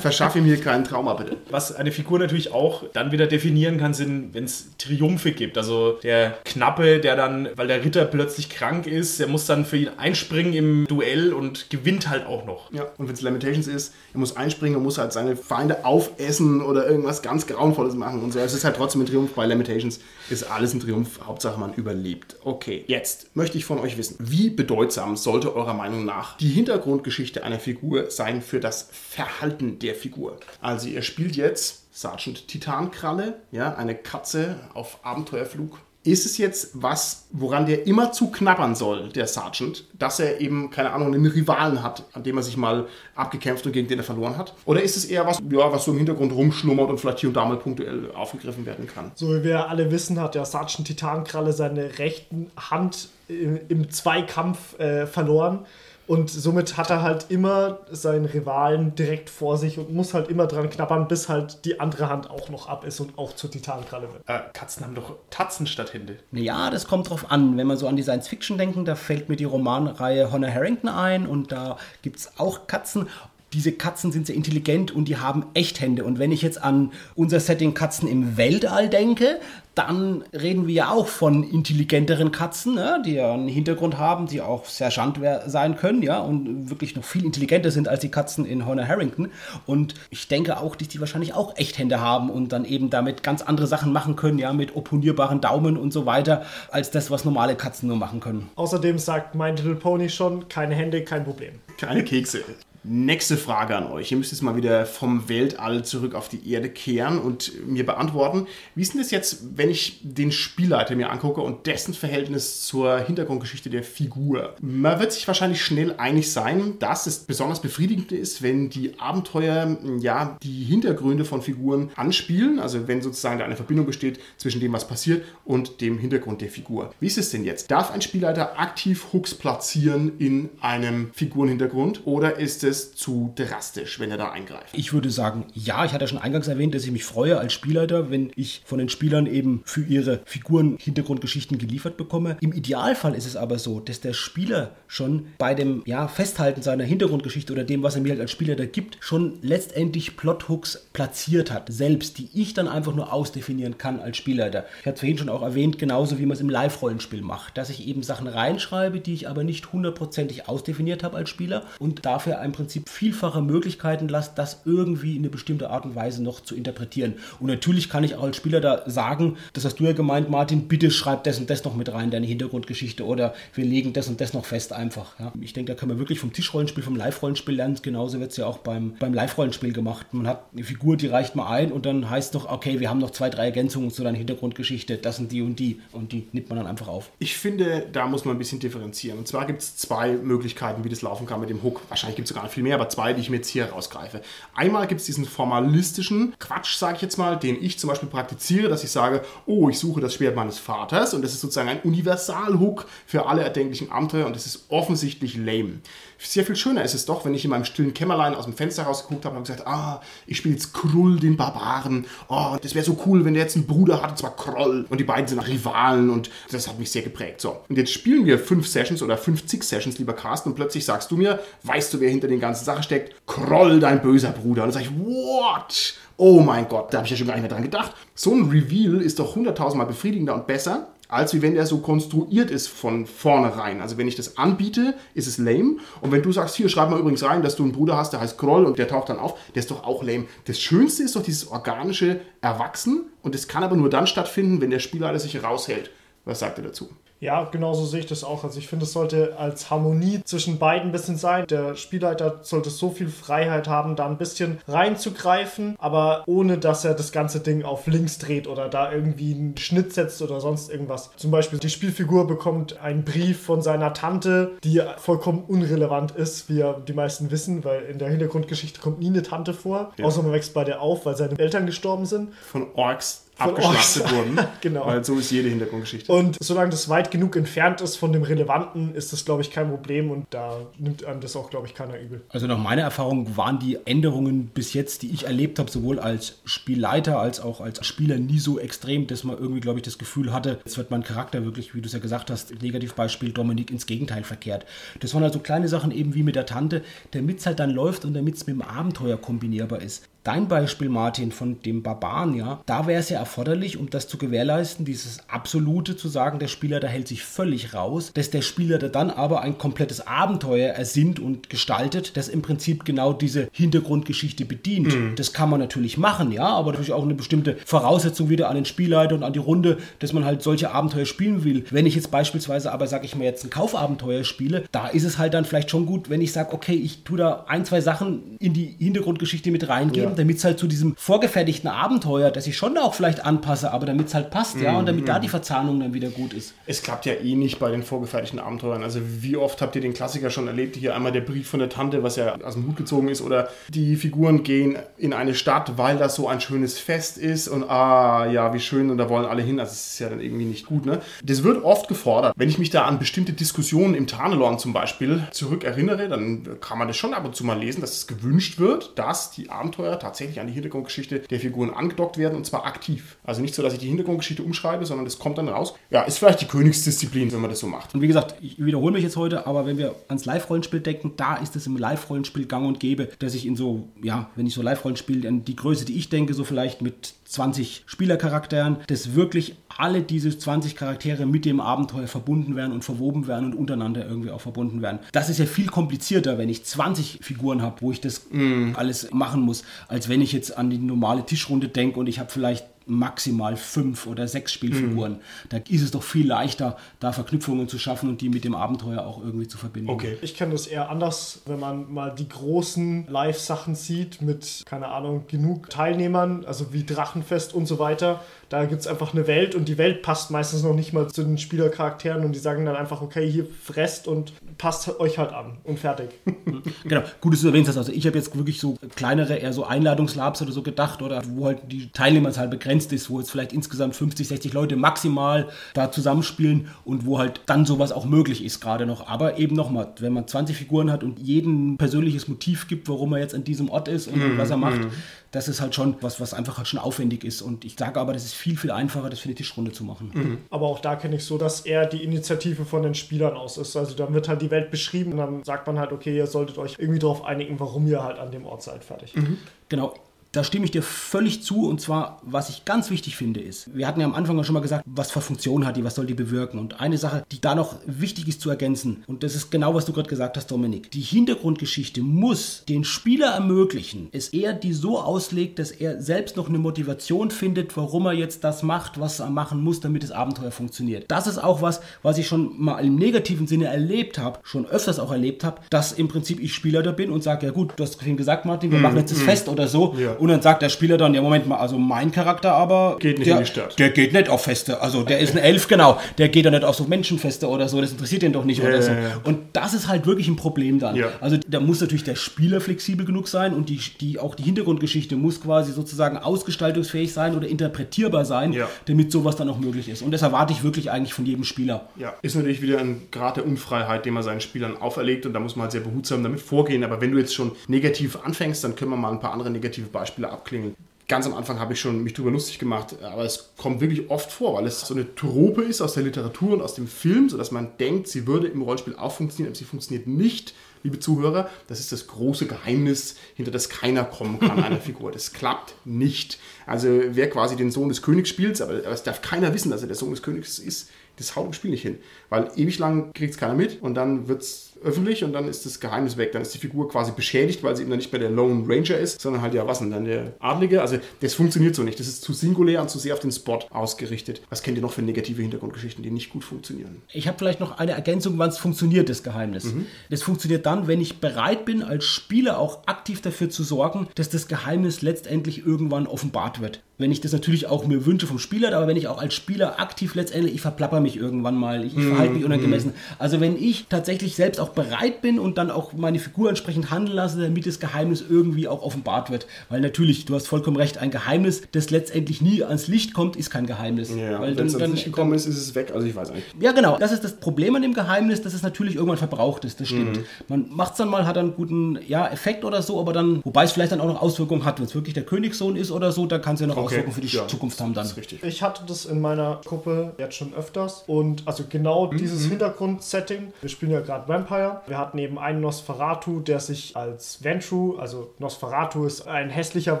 verschaff ihm hier keinen Trauma, bitte. Was eine Figur natürlich auch dann wieder definieren kann, sind, wenn es Triumphe gibt. Also der Knappe, der dann, weil der Ritter plötzlich krank ist, der muss dann für ihn einspringen im Duell und gewinnt halt auch noch. Ja, und wenn es Lamentations ist, er muss einspringen und muss halt seine Feinde aufessen oder irgendwas ganz Grauenvolles machen und so. Es ist halt trotzdem ein Triumph. Bei Lamentations ist alles ein Triumph. Hauptsache man überlebt. Okay, jetzt möchte ich von euch wissen, wie bedeutsam sollte eurer Meinung nach die Hintergrundgeschichte einer Figur sein für das Verhalten der Figur? Also ihr spielt jetzt Sergeant Titankralle, ja, eine Katze auf Abenteuerflug. Ist es jetzt was, woran der immer zu knabbern soll, der Sergeant, dass er eben, keine Ahnung, einen Rivalen hat, an dem er sich mal abgekämpft und gegen den er verloren hat? Oder ist es eher was, ja, was so im Hintergrund rumschlummert und vielleicht hier und da mal punktuell aufgegriffen werden kann? So wie wir alle wissen, hat der Sergeant Titankralle seine rechten Hand im, Zweikampf äh, verloren. Und somit hat er halt immer seinen Rivalen direkt vor sich und muss halt immer dran knabbern, bis halt die andere Hand auch noch ab ist und auch zur Titankralle wird. Äh, Katzen haben doch Tatzen statt Hände. Ja, das kommt drauf an. Wenn wir so an die Science Fiction denken, da fällt mir die Romanreihe Hannah Harrington ein und da gibt es auch Katzen. Diese Katzen sind sehr intelligent und die haben Echthände. Und wenn ich jetzt an unser Setting Katzen im Weltall denke, dann reden wir ja auch von intelligenteren Katzen, ne, die ja einen Hintergrund haben, die auch sergeant wer- sein können, ja, und wirklich noch viel intelligenter sind als die Katzen in Honor Harrington. Und ich denke auch, dass die wahrscheinlich auch Echthände haben und dann eben damit ganz andere Sachen machen können, ja, mit opponierbaren Daumen und so weiter, als das, was normale Katzen nur machen können. Außerdem sagt My Little Pony schon, keine Hände, kein Problem. Keine Kekse. Nächste Frage an euch. Ihr müsst jetzt mal wieder vom Weltall zurück auf die Erde kehren und mir beantworten. Wie ist denn das jetzt, wenn ich den Spielleiter mir angucke und dessen Verhältnis zur Hintergrundgeschichte der Figur? Man wird sich wahrscheinlich schnell einig sein, dass es besonders befriedigend ist, wenn die Abenteuer ja die Hintergründe von Figuren anspielen. Also wenn sozusagen da eine Verbindung besteht zwischen dem, was passiert und dem Hintergrund der Figur. Wie ist es denn jetzt? Darf ein Spielleiter aktiv Hooks platzieren in einem Figurenhintergrund oder ist es es zu drastisch, wenn er da eingreift? Ich würde sagen, ja, ich hatte schon eingangs erwähnt, dass ich mich freue als Spielleiter, wenn ich von den Spielern eben für ihre Figuren Hintergrundgeschichten geliefert bekomme. Im Idealfall ist es aber so, dass der Spieler schon bei dem ja, Festhalten seiner Hintergrundgeschichte oder dem, was er mir halt als Spieler da gibt, schon letztendlich Plothooks platziert hat, selbst, die ich dann einfach nur ausdefinieren kann als Spielleiter. Ich hatte vorhin schon auch erwähnt, genauso wie man es im Live-Rollenspiel macht, dass ich eben Sachen reinschreibe, die ich aber nicht hundertprozentig ausdefiniert habe als Spieler und dafür im Prinzip vielfache Möglichkeiten lasse, das irgendwie in eine bestimmte Art und Weise noch zu interpretieren. Und natürlich kann ich auch als Spieler da sagen, das hast du ja gemeint, Martin, bitte schreib das und das noch mit rein, deine Hintergrundgeschichte oder wir legen das und das noch fest einfach. Ja. Ich denke, da kann man wirklich vom Tischrollenspiel, vom Live-Rollenspiel lernen. Genauso wird es ja auch beim, beim Live-Rollenspiel gemacht. Man hat eine Figur, die reicht mal ein und dann heißt doch, okay, wir haben noch zwei, drei Ergänzungen zu deiner Hintergrundgeschichte, das sind die und die und die nimmt man dann einfach auf. Ich finde, da muss man ein bisschen differenzieren. Und zwar gibt es zwei Möglichkeiten, wie das laufen kann mit dem Hook. Wahrscheinlich gibt es sogar noch viel mehr, aber zwei, die ich mir jetzt hier rausgreife. Einmal gibt es diesen formalistischen Quatsch, sage ich jetzt mal, den ich zum Beispiel praktiziere, dass ich sage, oh, ich suche das Schwert meines Vaters und das ist sozusagen ein Universal-Hook für alle erdenklichen Abenteuer und das ist offensichtlich lame. Sehr viel schöner ist es doch, wenn ich in meinem stillen Kämmerlein aus dem Fenster rausgeguckt habe und gesagt, ah, ich spiele jetzt Krull, den Barbaren. Oh, das wäre so cool, wenn der jetzt einen Bruder hat, und zwar Kroll. Und die beiden sind Rivalen und das hat mich sehr geprägt. So, und jetzt spielen wir fünf Sessions oder 50 Sessions, lieber Carsten, und plötzlich sagst du mir, weißt du, wer hinter den ganzen Sachen steckt? Kroll, dein böser Bruder. Und dann sage ich, what? Oh mein Gott, da habe ich ja schon gar nicht mehr dran gedacht. So ein Reveal ist doch hunderttausendmal befriedigender und besser, als wie wenn der so konstruiert ist von vornherein. Also wenn ich das anbiete, ist es lame. Und wenn du sagst, hier, schreib mal übrigens rein, dass du einen Bruder hast, der heißt Kroll und der taucht dann auf, der ist doch auch lame. Das Schönste ist doch dieses organische Erwachsen und das kann aber nur dann stattfinden, wenn der Spieler sich raushält. Was sagt ihr dazu? Ja, genauso sehe ich das auch. Also ich finde, es sollte als Harmonie zwischen beiden ein bisschen sein. Der Spielleiter sollte so viel Freiheit haben, da ein bisschen reinzugreifen, aber ohne, dass er das ganze Ding auf links dreht oder da irgendwie einen Schnitt setzt oder sonst irgendwas. Zum Beispiel die Spielfigur bekommt einen Brief von seiner Tante, die vollkommen unrelevant ist, wie ja die meisten wissen, weil in der Hintergrundgeschichte kommt nie eine Tante vor, ja. außer man wächst bei der auf, weil seine Eltern gestorben sind. Von Orks abgeschlachtet wurden. genau. Weil so ist jede Hintergrundgeschichte. Und solange das weit genug entfernt ist von dem Relevanten, ist das, glaube ich, kein Problem und da nimmt einem das auch, glaube ich, keiner übel. Also nach meiner Erfahrung waren die Änderungen bis jetzt, die ich erlebt habe, sowohl als Spielleiter als auch als Spieler nie so extrem, dass man irgendwie, glaube ich, das Gefühl hatte, jetzt wird mein Charakter wirklich, wie du es ja gesagt hast, Negativbeispiel Dominik ins Gegenteil verkehrt. Das waren also kleine Sachen eben wie mit der Tante, damit es halt dann läuft und damit es mit dem Abenteuer kombinierbar ist. Dein Beispiel, Martin, von dem Barbaren, ja, da wäre es ja erforderlich, um das zu gewährleisten, dieses Absolute zu sagen, der Spieler, da hält sich völlig raus, dass der Spieler da dann aber ein komplettes Abenteuer ersinnt und gestaltet, das im Prinzip genau diese Hintergrundgeschichte bedient. Mhm. Das kann man natürlich machen, ja, aber natürlich auch eine bestimmte Voraussetzung wieder an den Spielleiter und an die Runde, dass man halt solche Abenteuer spielen will. Wenn ich jetzt beispielsweise aber, sag ich mal, jetzt ein Kaufabenteuer spiele, da ist es halt dann vielleicht schon gut, wenn ich sage, okay, ich tue da ein, zwei Sachen in die Hintergrundgeschichte mit reingeben. Ja haben, damit es halt zu diesem vorgefertigten Abenteuer, das ich schon auch vielleicht anpasse, aber damit es halt passt, ja, und damit da die Verzahnung dann wieder gut ist. Es klappt ja eh nicht bei den vorgefertigten Abenteuern. Also wie oft habt ihr den Klassiker schon erlebt? Hier einmal der Brief von der Tante, was ja aus dem Hut gezogen ist, oder die Figuren gehen in eine Stadt, weil das so ein schönes Fest ist und ah, ja, wie schön und da wollen alle hin. Also es ist ja dann irgendwie nicht gut, ne? Das wird oft gefordert. Wenn ich mich da an bestimmte Diskussionen im Tarnelorn zum Beispiel zurückerinnere, dann kann man das schon ab und zu mal lesen, dass es gewünscht wird, dass die Abenteuer tatsächlich an die Hintergrundgeschichte der Figuren angedockt werden und zwar aktiv. Also nicht so, dass ich die Hintergrundgeschichte umschreibe, sondern das kommt dann raus. Ja, ist vielleicht die Königsdisziplin, wenn man das so macht. Und wie gesagt, ich wiederhole mich jetzt heute, aber wenn wir ans Live-Rollenspiel denken, da ist es im Live-Rollenspiel gang und gäbe, dass ich in so, ja, wenn ich so Live-Rollenspiel, die Größe, die ich denke, so vielleicht mit 20 Spielercharakteren, dass wirklich alle diese 20 Charaktere mit dem Abenteuer verbunden werden und verwoben werden und untereinander irgendwie auch verbunden werden. Das ist ja viel komplizierter, wenn ich 20 Figuren habe, wo ich das mm. alles machen muss, als wenn ich jetzt an die normale Tischrunde denke und ich habe vielleicht maximal fünf oder sechs Spielfiguren. Mhm. Da ist es doch viel leichter, da Verknüpfungen zu schaffen und die mit dem Abenteuer auch irgendwie zu verbinden. Okay. Ich kenne das eher anders, wenn man mal die großen Live-Sachen sieht mit, keine Ahnung, genug Teilnehmern, also wie Drachenfest und so weiter Da gibt es einfach eine Welt und die Welt passt meistens noch nicht mal zu den Spielercharakteren und die sagen dann einfach, okay, hier fresst und passt euch halt an und fertig. genau, gut, dass du erwähnst hast. Also ich habe jetzt wirklich so kleinere, eher so Einladungslabs oder so gedacht oder wo halt die Teilnehmerzahl begrenzt ist, wo jetzt vielleicht insgesamt 50, 60 Leute maximal da zusammenspielen und wo halt dann sowas auch möglich ist gerade noch. Aber eben nochmal, wenn man 20 Figuren hat und jeden persönliches Motiv gibt, warum er jetzt an diesem Ort ist und mm, was er macht, mm das ist halt schon was, was einfach halt schon aufwendig ist. Und ich sage aber, das ist viel, viel einfacher, das für die Tischrunde zu machen. Mhm. Aber auch da kenne ich so, dass eher die Initiative von den Spielern aus ist. Also dann wird halt die Welt beschrieben und dann sagt man halt, okay, ihr solltet euch irgendwie darauf einigen, warum ihr halt an dem Ort seid. Fertig. Mhm. Genau. Da stimme ich dir völlig zu. Und zwar, was ich ganz wichtig finde, ist, wir hatten ja am Anfang schon mal gesagt, was für Funktion hat die, was soll die bewirken. Und eine Sache, die da noch wichtig ist zu ergänzen, und das ist genau, was du gerade gesagt hast, Dominik. Die Hintergrundgeschichte muss den Spieler ermöglichen, es eher die so auslegt, dass er selbst noch eine Motivation findet, warum er jetzt das macht, was er machen muss, damit das Abenteuer funktioniert. Das ist auch was, was ich schon mal im negativen Sinne erlebt habe, schon öfters auch erlebt habe, dass im Prinzip ich Spieler da bin und sage, ja gut, du hast vorhin gesagt, Martin, wir mm, machen jetzt das mm. Fest oder so. Ja. Und dann sagt der Spieler dann, ja Moment mal, also mein Charakter aber... Geht nicht der, in die Stadt. Der geht nicht auf Feste. Also der ist ein Elf, genau. Der geht ja nicht auf so Menschenfeste oder so. Das interessiert ihn doch nicht ja, oder so. Ja, und das ist halt wirklich ein Problem dann. Also da muss natürlich der Spieler flexibel genug sein und die, die, auch die Hintergrundgeschichte muss quasi sozusagen ausgestaltungsfähig sein oder interpretierbar sein, damit sowas dann auch möglich ist. Und das erwarte ich wirklich eigentlich von jedem Spieler. Ja, ist natürlich wieder ein Grad der Unfreiheit, den man seinen Spielern auferlegt und da muss man halt sehr behutsam damit vorgehen. Aber wenn du jetzt schon negativ anfängst, dann können wir mal ein paar andere negative Beispiele abklingeln ganz am Anfang habe ich schon mich darüber lustig gemacht, aber es kommt wirklich oft vor, weil es so eine Trope ist aus der Literatur und aus dem Film, sodass man denkt, sie würde im Rollenspiel auch funktionieren, aber sie funktioniert nicht, liebe Zuhörer. Das ist das große Geheimnis, hinter das keiner kommen kann einer Figur. Das klappt nicht. Also wer quasi den Sohn des Königs spielt, aber es darf keiner wissen, dass er der Sohn des Königs ist, das haut im Spiel nicht hin. Weil ewig lang kriegt es keiner mit und dann wird es öffentlich und dann ist das Geheimnis weg. Dann ist die Figur quasi beschädigt, weil sie eben dann nicht mehr der Lone Ranger ist, sondern halt ja was denn dann der Adlige. Also das funktioniert so nicht. Das ist zu singulär und zu sehr auf den Spot ausgerichtet. Was kennt ihr noch für negative Hintergrundgeschichten, die nicht gut funktionieren? Ich habe vielleicht noch eine Ergänzung, wann es funktioniert, das Geheimnis. Mhm. Das funktioniert dann, wenn ich bereit bin, als Spieler auch aktiv dafür zu sorgen, dass das Geheimnis letztendlich irgendwann offenbart wird. Wenn ich das natürlich auch mir wünsche vom Spieler, aber wenn ich auch als Spieler aktiv letztendlich, ich verplapper mich irgendwann mal, ich, ich verhalte mich mhm. unangemessen. Also wenn ich tatsächlich selbst auch bereit bin und dann auch meine Figur entsprechend handeln lasse, damit das Geheimnis irgendwie auch offenbart wird. Weil natürlich, du hast vollkommen recht, ein Geheimnis, das letztendlich nie ans Licht kommt, ist kein Geheimnis. Ja, wenn es ans Licht gekommen ist, ist es weg. Also ich weiß nicht. Ja, genau. Das ist das Problem an dem Geheimnis, dass es natürlich irgendwann verbraucht ist. Das stimmt. Mhm. Man macht es dann mal, hat einen guten ja, Effekt oder so, aber dann, wobei es vielleicht dann auch noch Auswirkungen hat, wenn es wirklich der Königssohn ist oder so, dann kann es ja noch. Auswirkungen für die ja, Zukunft haben dann. Das ist richtig. Ich hatte das in meiner Gruppe jetzt schon öfters und also genau mhm. dieses Hintergrundsetting. Wir spielen ja gerade Vampire. Wir hatten eben einen Nosferatu, der sich als Ventru, also Nosferatu ist ein hässlicher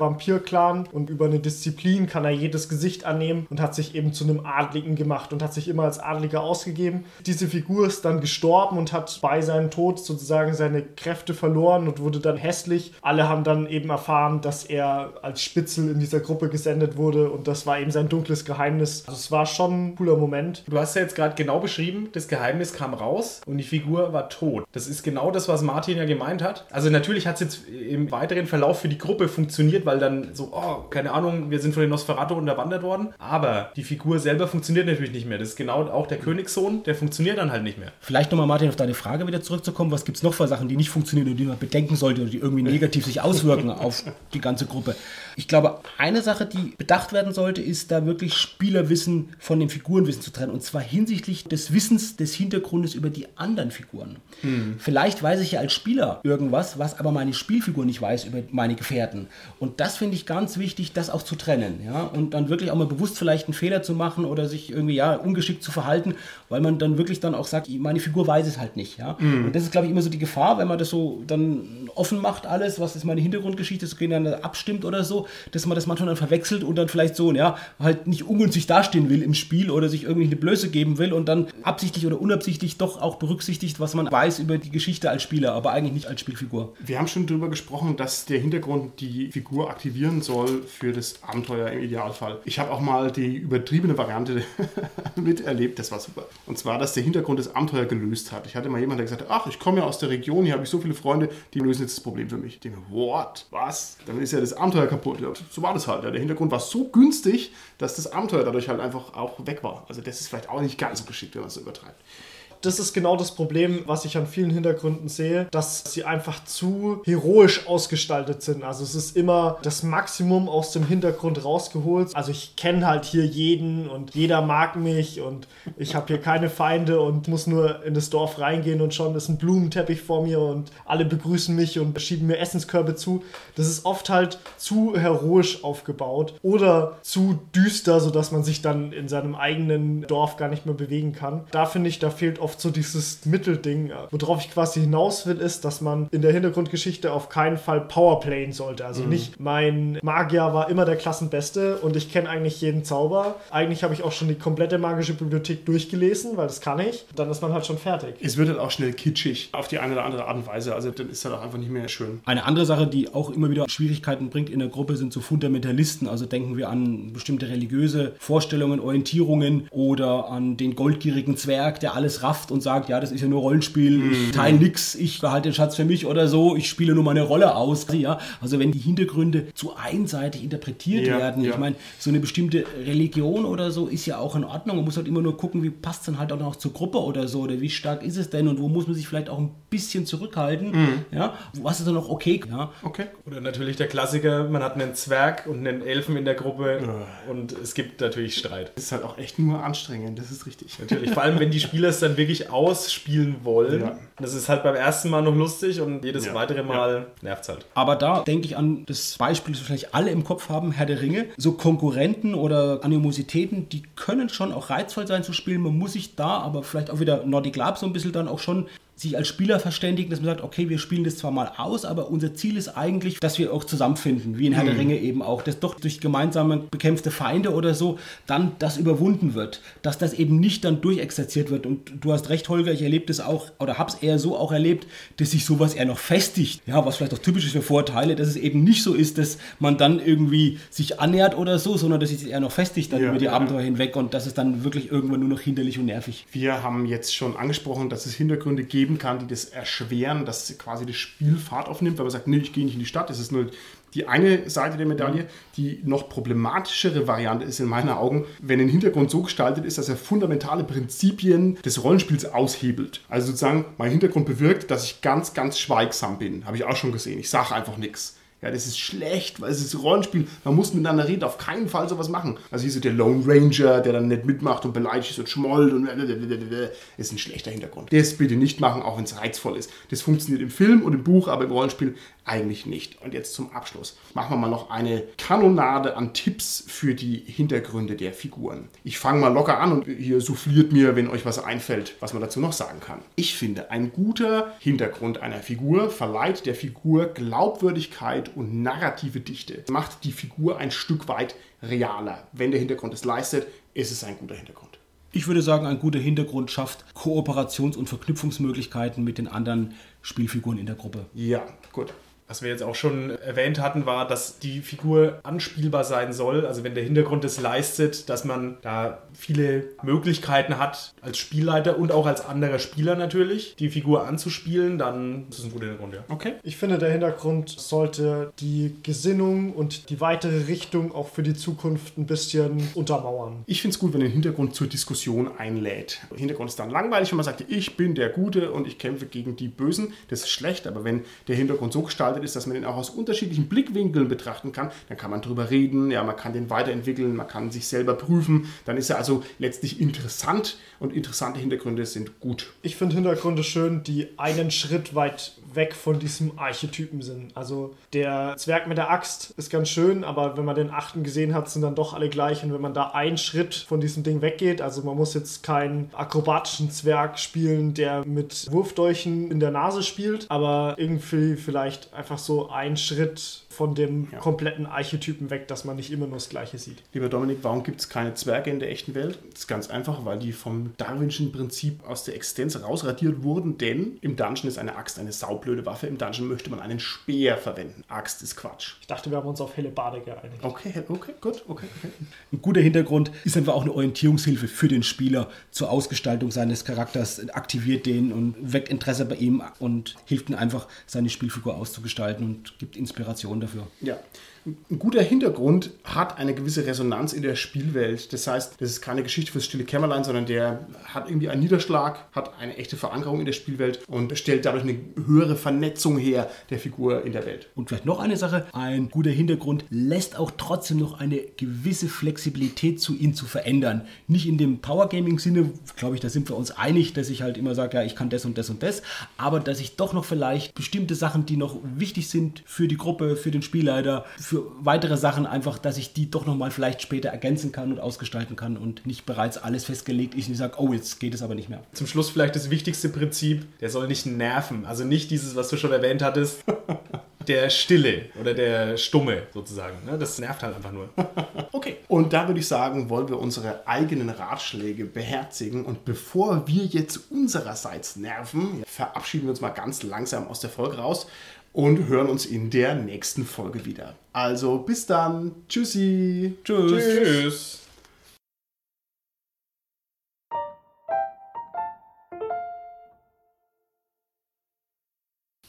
Vampir-Clan und über eine Disziplin kann er jedes Gesicht annehmen und hat sich eben zu einem Adligen gemacht und hat sich immer als Adliger ausgegeben. Diese Figur ist dann gestorben und hat bei seinem Tod sozusagen seine Kräfte verloren und wurde dann hässlich. Alle haben dann eben erfahren, dass er als Spitzel in dieser Gruppe gesendet wurde und das war eben sein dunkles Geheimnis. Also es war schon ein cooler Moment. Du hast ja jetzt gerade genau beschrieben, das Geheimnis kam raus und die Figur war tot. Das ist genau das, was Martin ja gemeint hat. Also natürlich hat es jetzt im weiteren Verlauf für die Gruppe funktioniert, weil dann so, oh, keine Ahnung, wir sind von den Nosferatu unterwandert worden. Aber die Figur selber funktioniert natürlich nicht mehr. Das ist genau auch der Königssohn, der funktioniert dann halt nicht mehr. Vielleicht nochmal, Martin, auf deine Frage wieder zurückzukommen. Was gibt es noch für Sachen, die nicht funktionieren und die man bedenken sollte oder die irgendwie negativ sich auswirken auf die ganze Gruppe? Ich glaube, eine Sache, die bedacht werden sollte, ist da wirklich Spielerwissen von dem Figurenwissen zu trennen. Und zwar hinsichtlich des Wissens des Hintergrundes über die anderen Figuren. Hm. Vielleicht weiß ich ja als Spieler irgendwas, was aber meine Spielfigur nicht weiß über meine Gefährten. Und das finde ich ganz wichtig, das auch zu trennen. Ja? Und dann wirklich auch mal bewusst vielleicht einen Fehler zu machen oder sich irgendwie ja, ungeschickt zu verhalten, weil man dann wirklich dann auch sagt, meine Figur weiß es halt nicht. Ja? Hm. Und das ist, glaube ich, immer so die Gefahr, wenn man das so dann offen macht, alles, was ist meine Hintergrundgeschichte, so gegeneinander abstimmt oder so, dass man das manchmal dann verwechselt und dann vielleicht so, ja, halt nicht ungünstig dastehen will im Spiel oder sich irgendwie eine Blöße geben will und dann absichtlich oder unabsichtlich doch auch berücksichtigt, was man weiß über die Geschichte als Spieler, aber eigentlich nicht als Spielfigur. Wir haben schon darüber gesprochen, dass der Hintergrund die Figur aktivieren soll für das Abenteuer im Idealfall. Ich habe auch mal die übertriebene Variante miterlebt, das war super. Und zwar, dass der Hintergrund das Abenteuer gelöst hat. Ich hatte mal jemanden, der gesagt hat, ach, ich komme ja aus der Region, hier habe ich so viele Freunde, die lösen jetzt das Problem für mich. Ich denke, what? Was? Dann ist ja das Abenteuer kaputt. Ja, so war das halt. Der Hintergrund Hintergrund war so günstig, dass das Abenteuer dadurch halt einfach auch weg war. Also das ist vielleicht auch nicht ganz so geschickt, wenn man es so übertreibt das ist genau das Problem, was ich an vielen Hintergründen sehe, dass sie einfach zu heroisch ausgestaltet sind. Also es ist immer das Maximum aus dem Hintergrund rausgeholt. Also ich kenne halt hier jeden und jeder mag mich und ich habe hier keine Feinde und muss nur in das Dorf reingehen und schon ist ein Blumenteppich vor mir und alle begrüßen mich und schieben mir Essenskörbe zu. Das ist oft halt zu heroisch aufgebaut oder zu düster, sodass man sich dann in seinem eigenen Dorf gar nicht mehr bewegen kann. Da finde ich, da fehlt oft oft so dieses Mittelding. Worauf ich quasi hinaus will, ist, dass man in der Hintergrundgeschichte auf keinen Fall Powerplayen sollte. Also mhm. nicht, mein Magier war immer der Klassenbeste und ich kenne eigentlich jeden Zauber. Eigentlich habe ich auch schon die komplette magische Bibliothek durchgelesen, weil das kann ich. Dann ist man halt schon fertig. Es wird halt auch schnell kitschig auf die eine oder andere Art und Weise. Also dann ist halt auch einfach nicht mehr schön. Eine andere Sache, die auch immer wieder Schwierigkeiten bringt in der Gruppe, sind so Fundamentalisten. Also denken wir an bestimmte religiöse Vorstellungen, Orientierungen oder an den goldgierigen Zwerg, der alles rafft rafft und sagt, ja, das ist ja nur Rollenspiel, mhm. ich teile nichts, ich behalte den Schatz für mich oder so, ich spiele nur meine Rolle aus. Ja, also wenn die Hintergründe zu einseitig interpretiert ja, werden, ja. ich meine, so eine bestimmte Religion oder so ist ja auch in Ordnung. Man muss halt immer nur gucken, wie passt es dann halt auch noch zur Gruppe oder so, oder wie stark ist es denn und wo muss man sich vielleicht auch ein bisschen zurückhalten. Mhm. Ja, was ist dann noch okay? Ja. Okay. Oder natürlich der Klassiker, man hat einen Zwerg und einen Elfen in der Gruppe und es gibt natürlich Streit. Das ist halt auch echt nur anstrengend, das ist richtig. Natürlich, vor allem wenn die Spieler es dann wirklich wirklich ausspielen wollen. Ja. Das ist halt beim ersten Mal noch lustig und jedes ja. weitere Mal ja. nervt es halt. Aber da denke ich an das Beispiel, das vielleicht alle im Kopf haben, Herr der Ringe. So Konkurrenten oder Animositäten, die können schon auch reizvoll sein zu spielen. Man muss sich da aber vielleicht auch wieder Nordic Lab so ein bisschen dann auch schon sich als Spieler verständigen, dass man sagt, okay, wir spielen das zwar mal aus, aber unser Ziel ist eigentlich, dass wir auch zusammenfinden, wie in Herr mhm. der Ringe eben auch, dass doch durch gemeinsame bekämpfte Feinde oder so dann das überwunden wird, dass das eben nicht dann durchexerziert wird. Und du hast recht, Holger, ich erlebe das auch oder habe es eher so auch erlebt, dass sich sowas eher noch festigt. Ja, was vielleicht auch typisch ist für Vorteile, dass es eben nicht so ist, dass man dann irgendwie sich annähert oder so, sondern dass es sich eher noch festigt dann ja, über die ja. Abenteuer hinweg und das ist dann wirklich irgendwann nur noch hinderlich und nervig. Wir haben jetzt schon angesprochen, dass es Hintergründe geben geben kann, die das erschweren, dass quasi das Spiel Fahrt aufnimmt, weil man sagt, nee, ich gehe nicht in die Stadt. Das ist nur die eine Seite der Medaille. Die noch problematischere Variante ist in meinen Augen, wenn ein Hintergrund so gestaltet ist, dass er fundamentale Prinzipien des Rollenspiels aushebelt. Also sozusagen, mein Hintergrund bewirkt, dass ich ganz, ganz schweigsam bin. Habe ich auch schon gesehen. Ich sage einfach nichts. Ja, das ist schlecht, weil es ist Rollenspiel. Man muss miteinander reden, auf keinen Fall sowas machen. Also hier so der Lone Ranger, der dann nicht mitmacht und beleidigt ist und schmollt und ist ein schlechter Hintergrund. Das bitte nicht machen, auch wenn es reizvoll ist. Das funktioniert im Film und im Buch, aber im Rollenspiel eigentlich nicht. Und jetzt zum Abschluss machen wir mal noch eine Kanonade an Tipps für die Hintergründe der Figuren. Ich fange mal locker an und ihr souffliert mir, wenn euch was einfällt, was man dazu noch sagen kann. Ich finde, ein guter Hintergrund einer Figur verleiht der Figur Glaubwürdigkeit und narrative Dichte. Macht die Figur ein Stück weit realer. Wenn der Hintergrund es leistet, ist es ein guter Hintergrund. Ich würde sagen, ein guter Hintergrund schafft Kooperations- und Verknüpfungsmöglichkeiten mit den anderen Spielfiguren in der Gruppe. Ja, gut. Was wir jetzt auch schon erwähnt hatten, war, dass die Figur anspielbar sein soll. Also wenn der Hintergrund es leistet, dass man da viele Möglichkeiten hat, als Spielleiter und auch als anderer Spieler natürlich, die Figur anzuspielen, dann ist es ein guter Hintergrund, ja. Okay. Ich finde, der Hintergrund sollte die Gesinnung und die weitere Richtung auch für die Zukunft ein bisschen untermauern. Ich finde es gut, wenn ein Hintergrund zur Diskussion einlädt. Der Hintergrund ist dann langweilig, wenn man sagt, ich bin der Gute und ich kämpfe gegen die Bösen. Das ist schlecht, aber wenn der Hintergrund so gestaltet gestaltet ist, dass man den auch aus unterschiedlichen Blickwinkeln betrachten kann, dann kann man darüber reden, ja, man kann den weiterentwickeln, man kann sich selber prüfen, dann ist er also letztlich interessant und interessante Hintergründe sind gut. Ich finde Hintergründe schön, die einen Schritt weit weg von diesem Archetypen sind. Also der Zwerg mit der Axt ist ganz schön, aber wenn man den achten gesehen hat, sind dann doch alle gleich. Und wenn man da einen Schritt von diesem Ding weggeht, also man muss jetzt keinen akrobatischen Zwerg spielen, der mit Wurfdolchen in der Nase spielt, aber irgendwie vielleicht einfach so einen Schritt von dem ja. kompletten Archetypen weg, dass man nicht immer nur das Gleiche sieht. Lieber Dominik, warum gibt es keine Zwerge in der echten Welt? Das ist ganz einfach, weil die vom Darwinschen Prinzip aus der Existenz rausradiert wurden, denn im Dungeon ist eine Axt eine saubere saublöde Waffe. Im Dungeon möchte man einen Speer verwenden. Axt ist Quatsch. Ich dachte, wir haben uns auf helle Bade geeinigt. Okay, okay, gut, okay, okay. Ein guter Hintergrund ist einfach auch eine Orientierungshilfe für den Spieler zur Ausgestaltung seines Charakters, aktiviert den und weckt Interesse bei ihm und hilft ihm einfach, seine Spielfigur auszugestalten und gibt Inspiration dafür. Ja. Ein guter Hintergrund hat eine gewisse Resonanz in der Spielwelt. Das heißt, das ist keine Geschichte fürs stille Kämmerlein, sondern der hat irgendwie einen Niederschlag, hat eine echte Verankerung in der Spielwelt und stellt dadurch eine höhere Vernetzung her der Figur in der Welt. Und vielleicht noch eine Sache, ein guter Hintergrund lässt auch trotzdem noch eine gewisse Flexibilität zu ihn zu verändern. Nicht in dem Power-Gaming-Sinne, glaube ich, da sind wir uns einig, dass ich halt immer sage, ja, ich kann das und das und das, aber dass ich doch noch vielleicht bestimmte Sachen, die noch wichtig sind für die Gruppe, für den Spielleiter, für weitere Sachen einfach, dass ich die doch nochmal vielleicht später ergänzen kann und ausgestalten kann und nicht bereits alles festgelegt ist und ich sage, oh, jetzt geht es aber nicht mehr. Zum Schluss vielleicht das wichtigste Prinzip, der soll nicht nerven. Also nicht dieses, was du schon erwähnt hattest, der Stille oder der Stumme sozusagen. Ne? Das nervt halt einfach nur. Okay. Und da würde ich sagen, wollen wir unsere eigenen Ratschläge beherzigen. Und bevor wir jetzt unsererseits nerven, verabschieden wir uns mal ganz langsam aus der Folge raus und hören uns in der nächsten Folge wieder. Also bis dann. Tschüssi. Tschüss. Tschüss.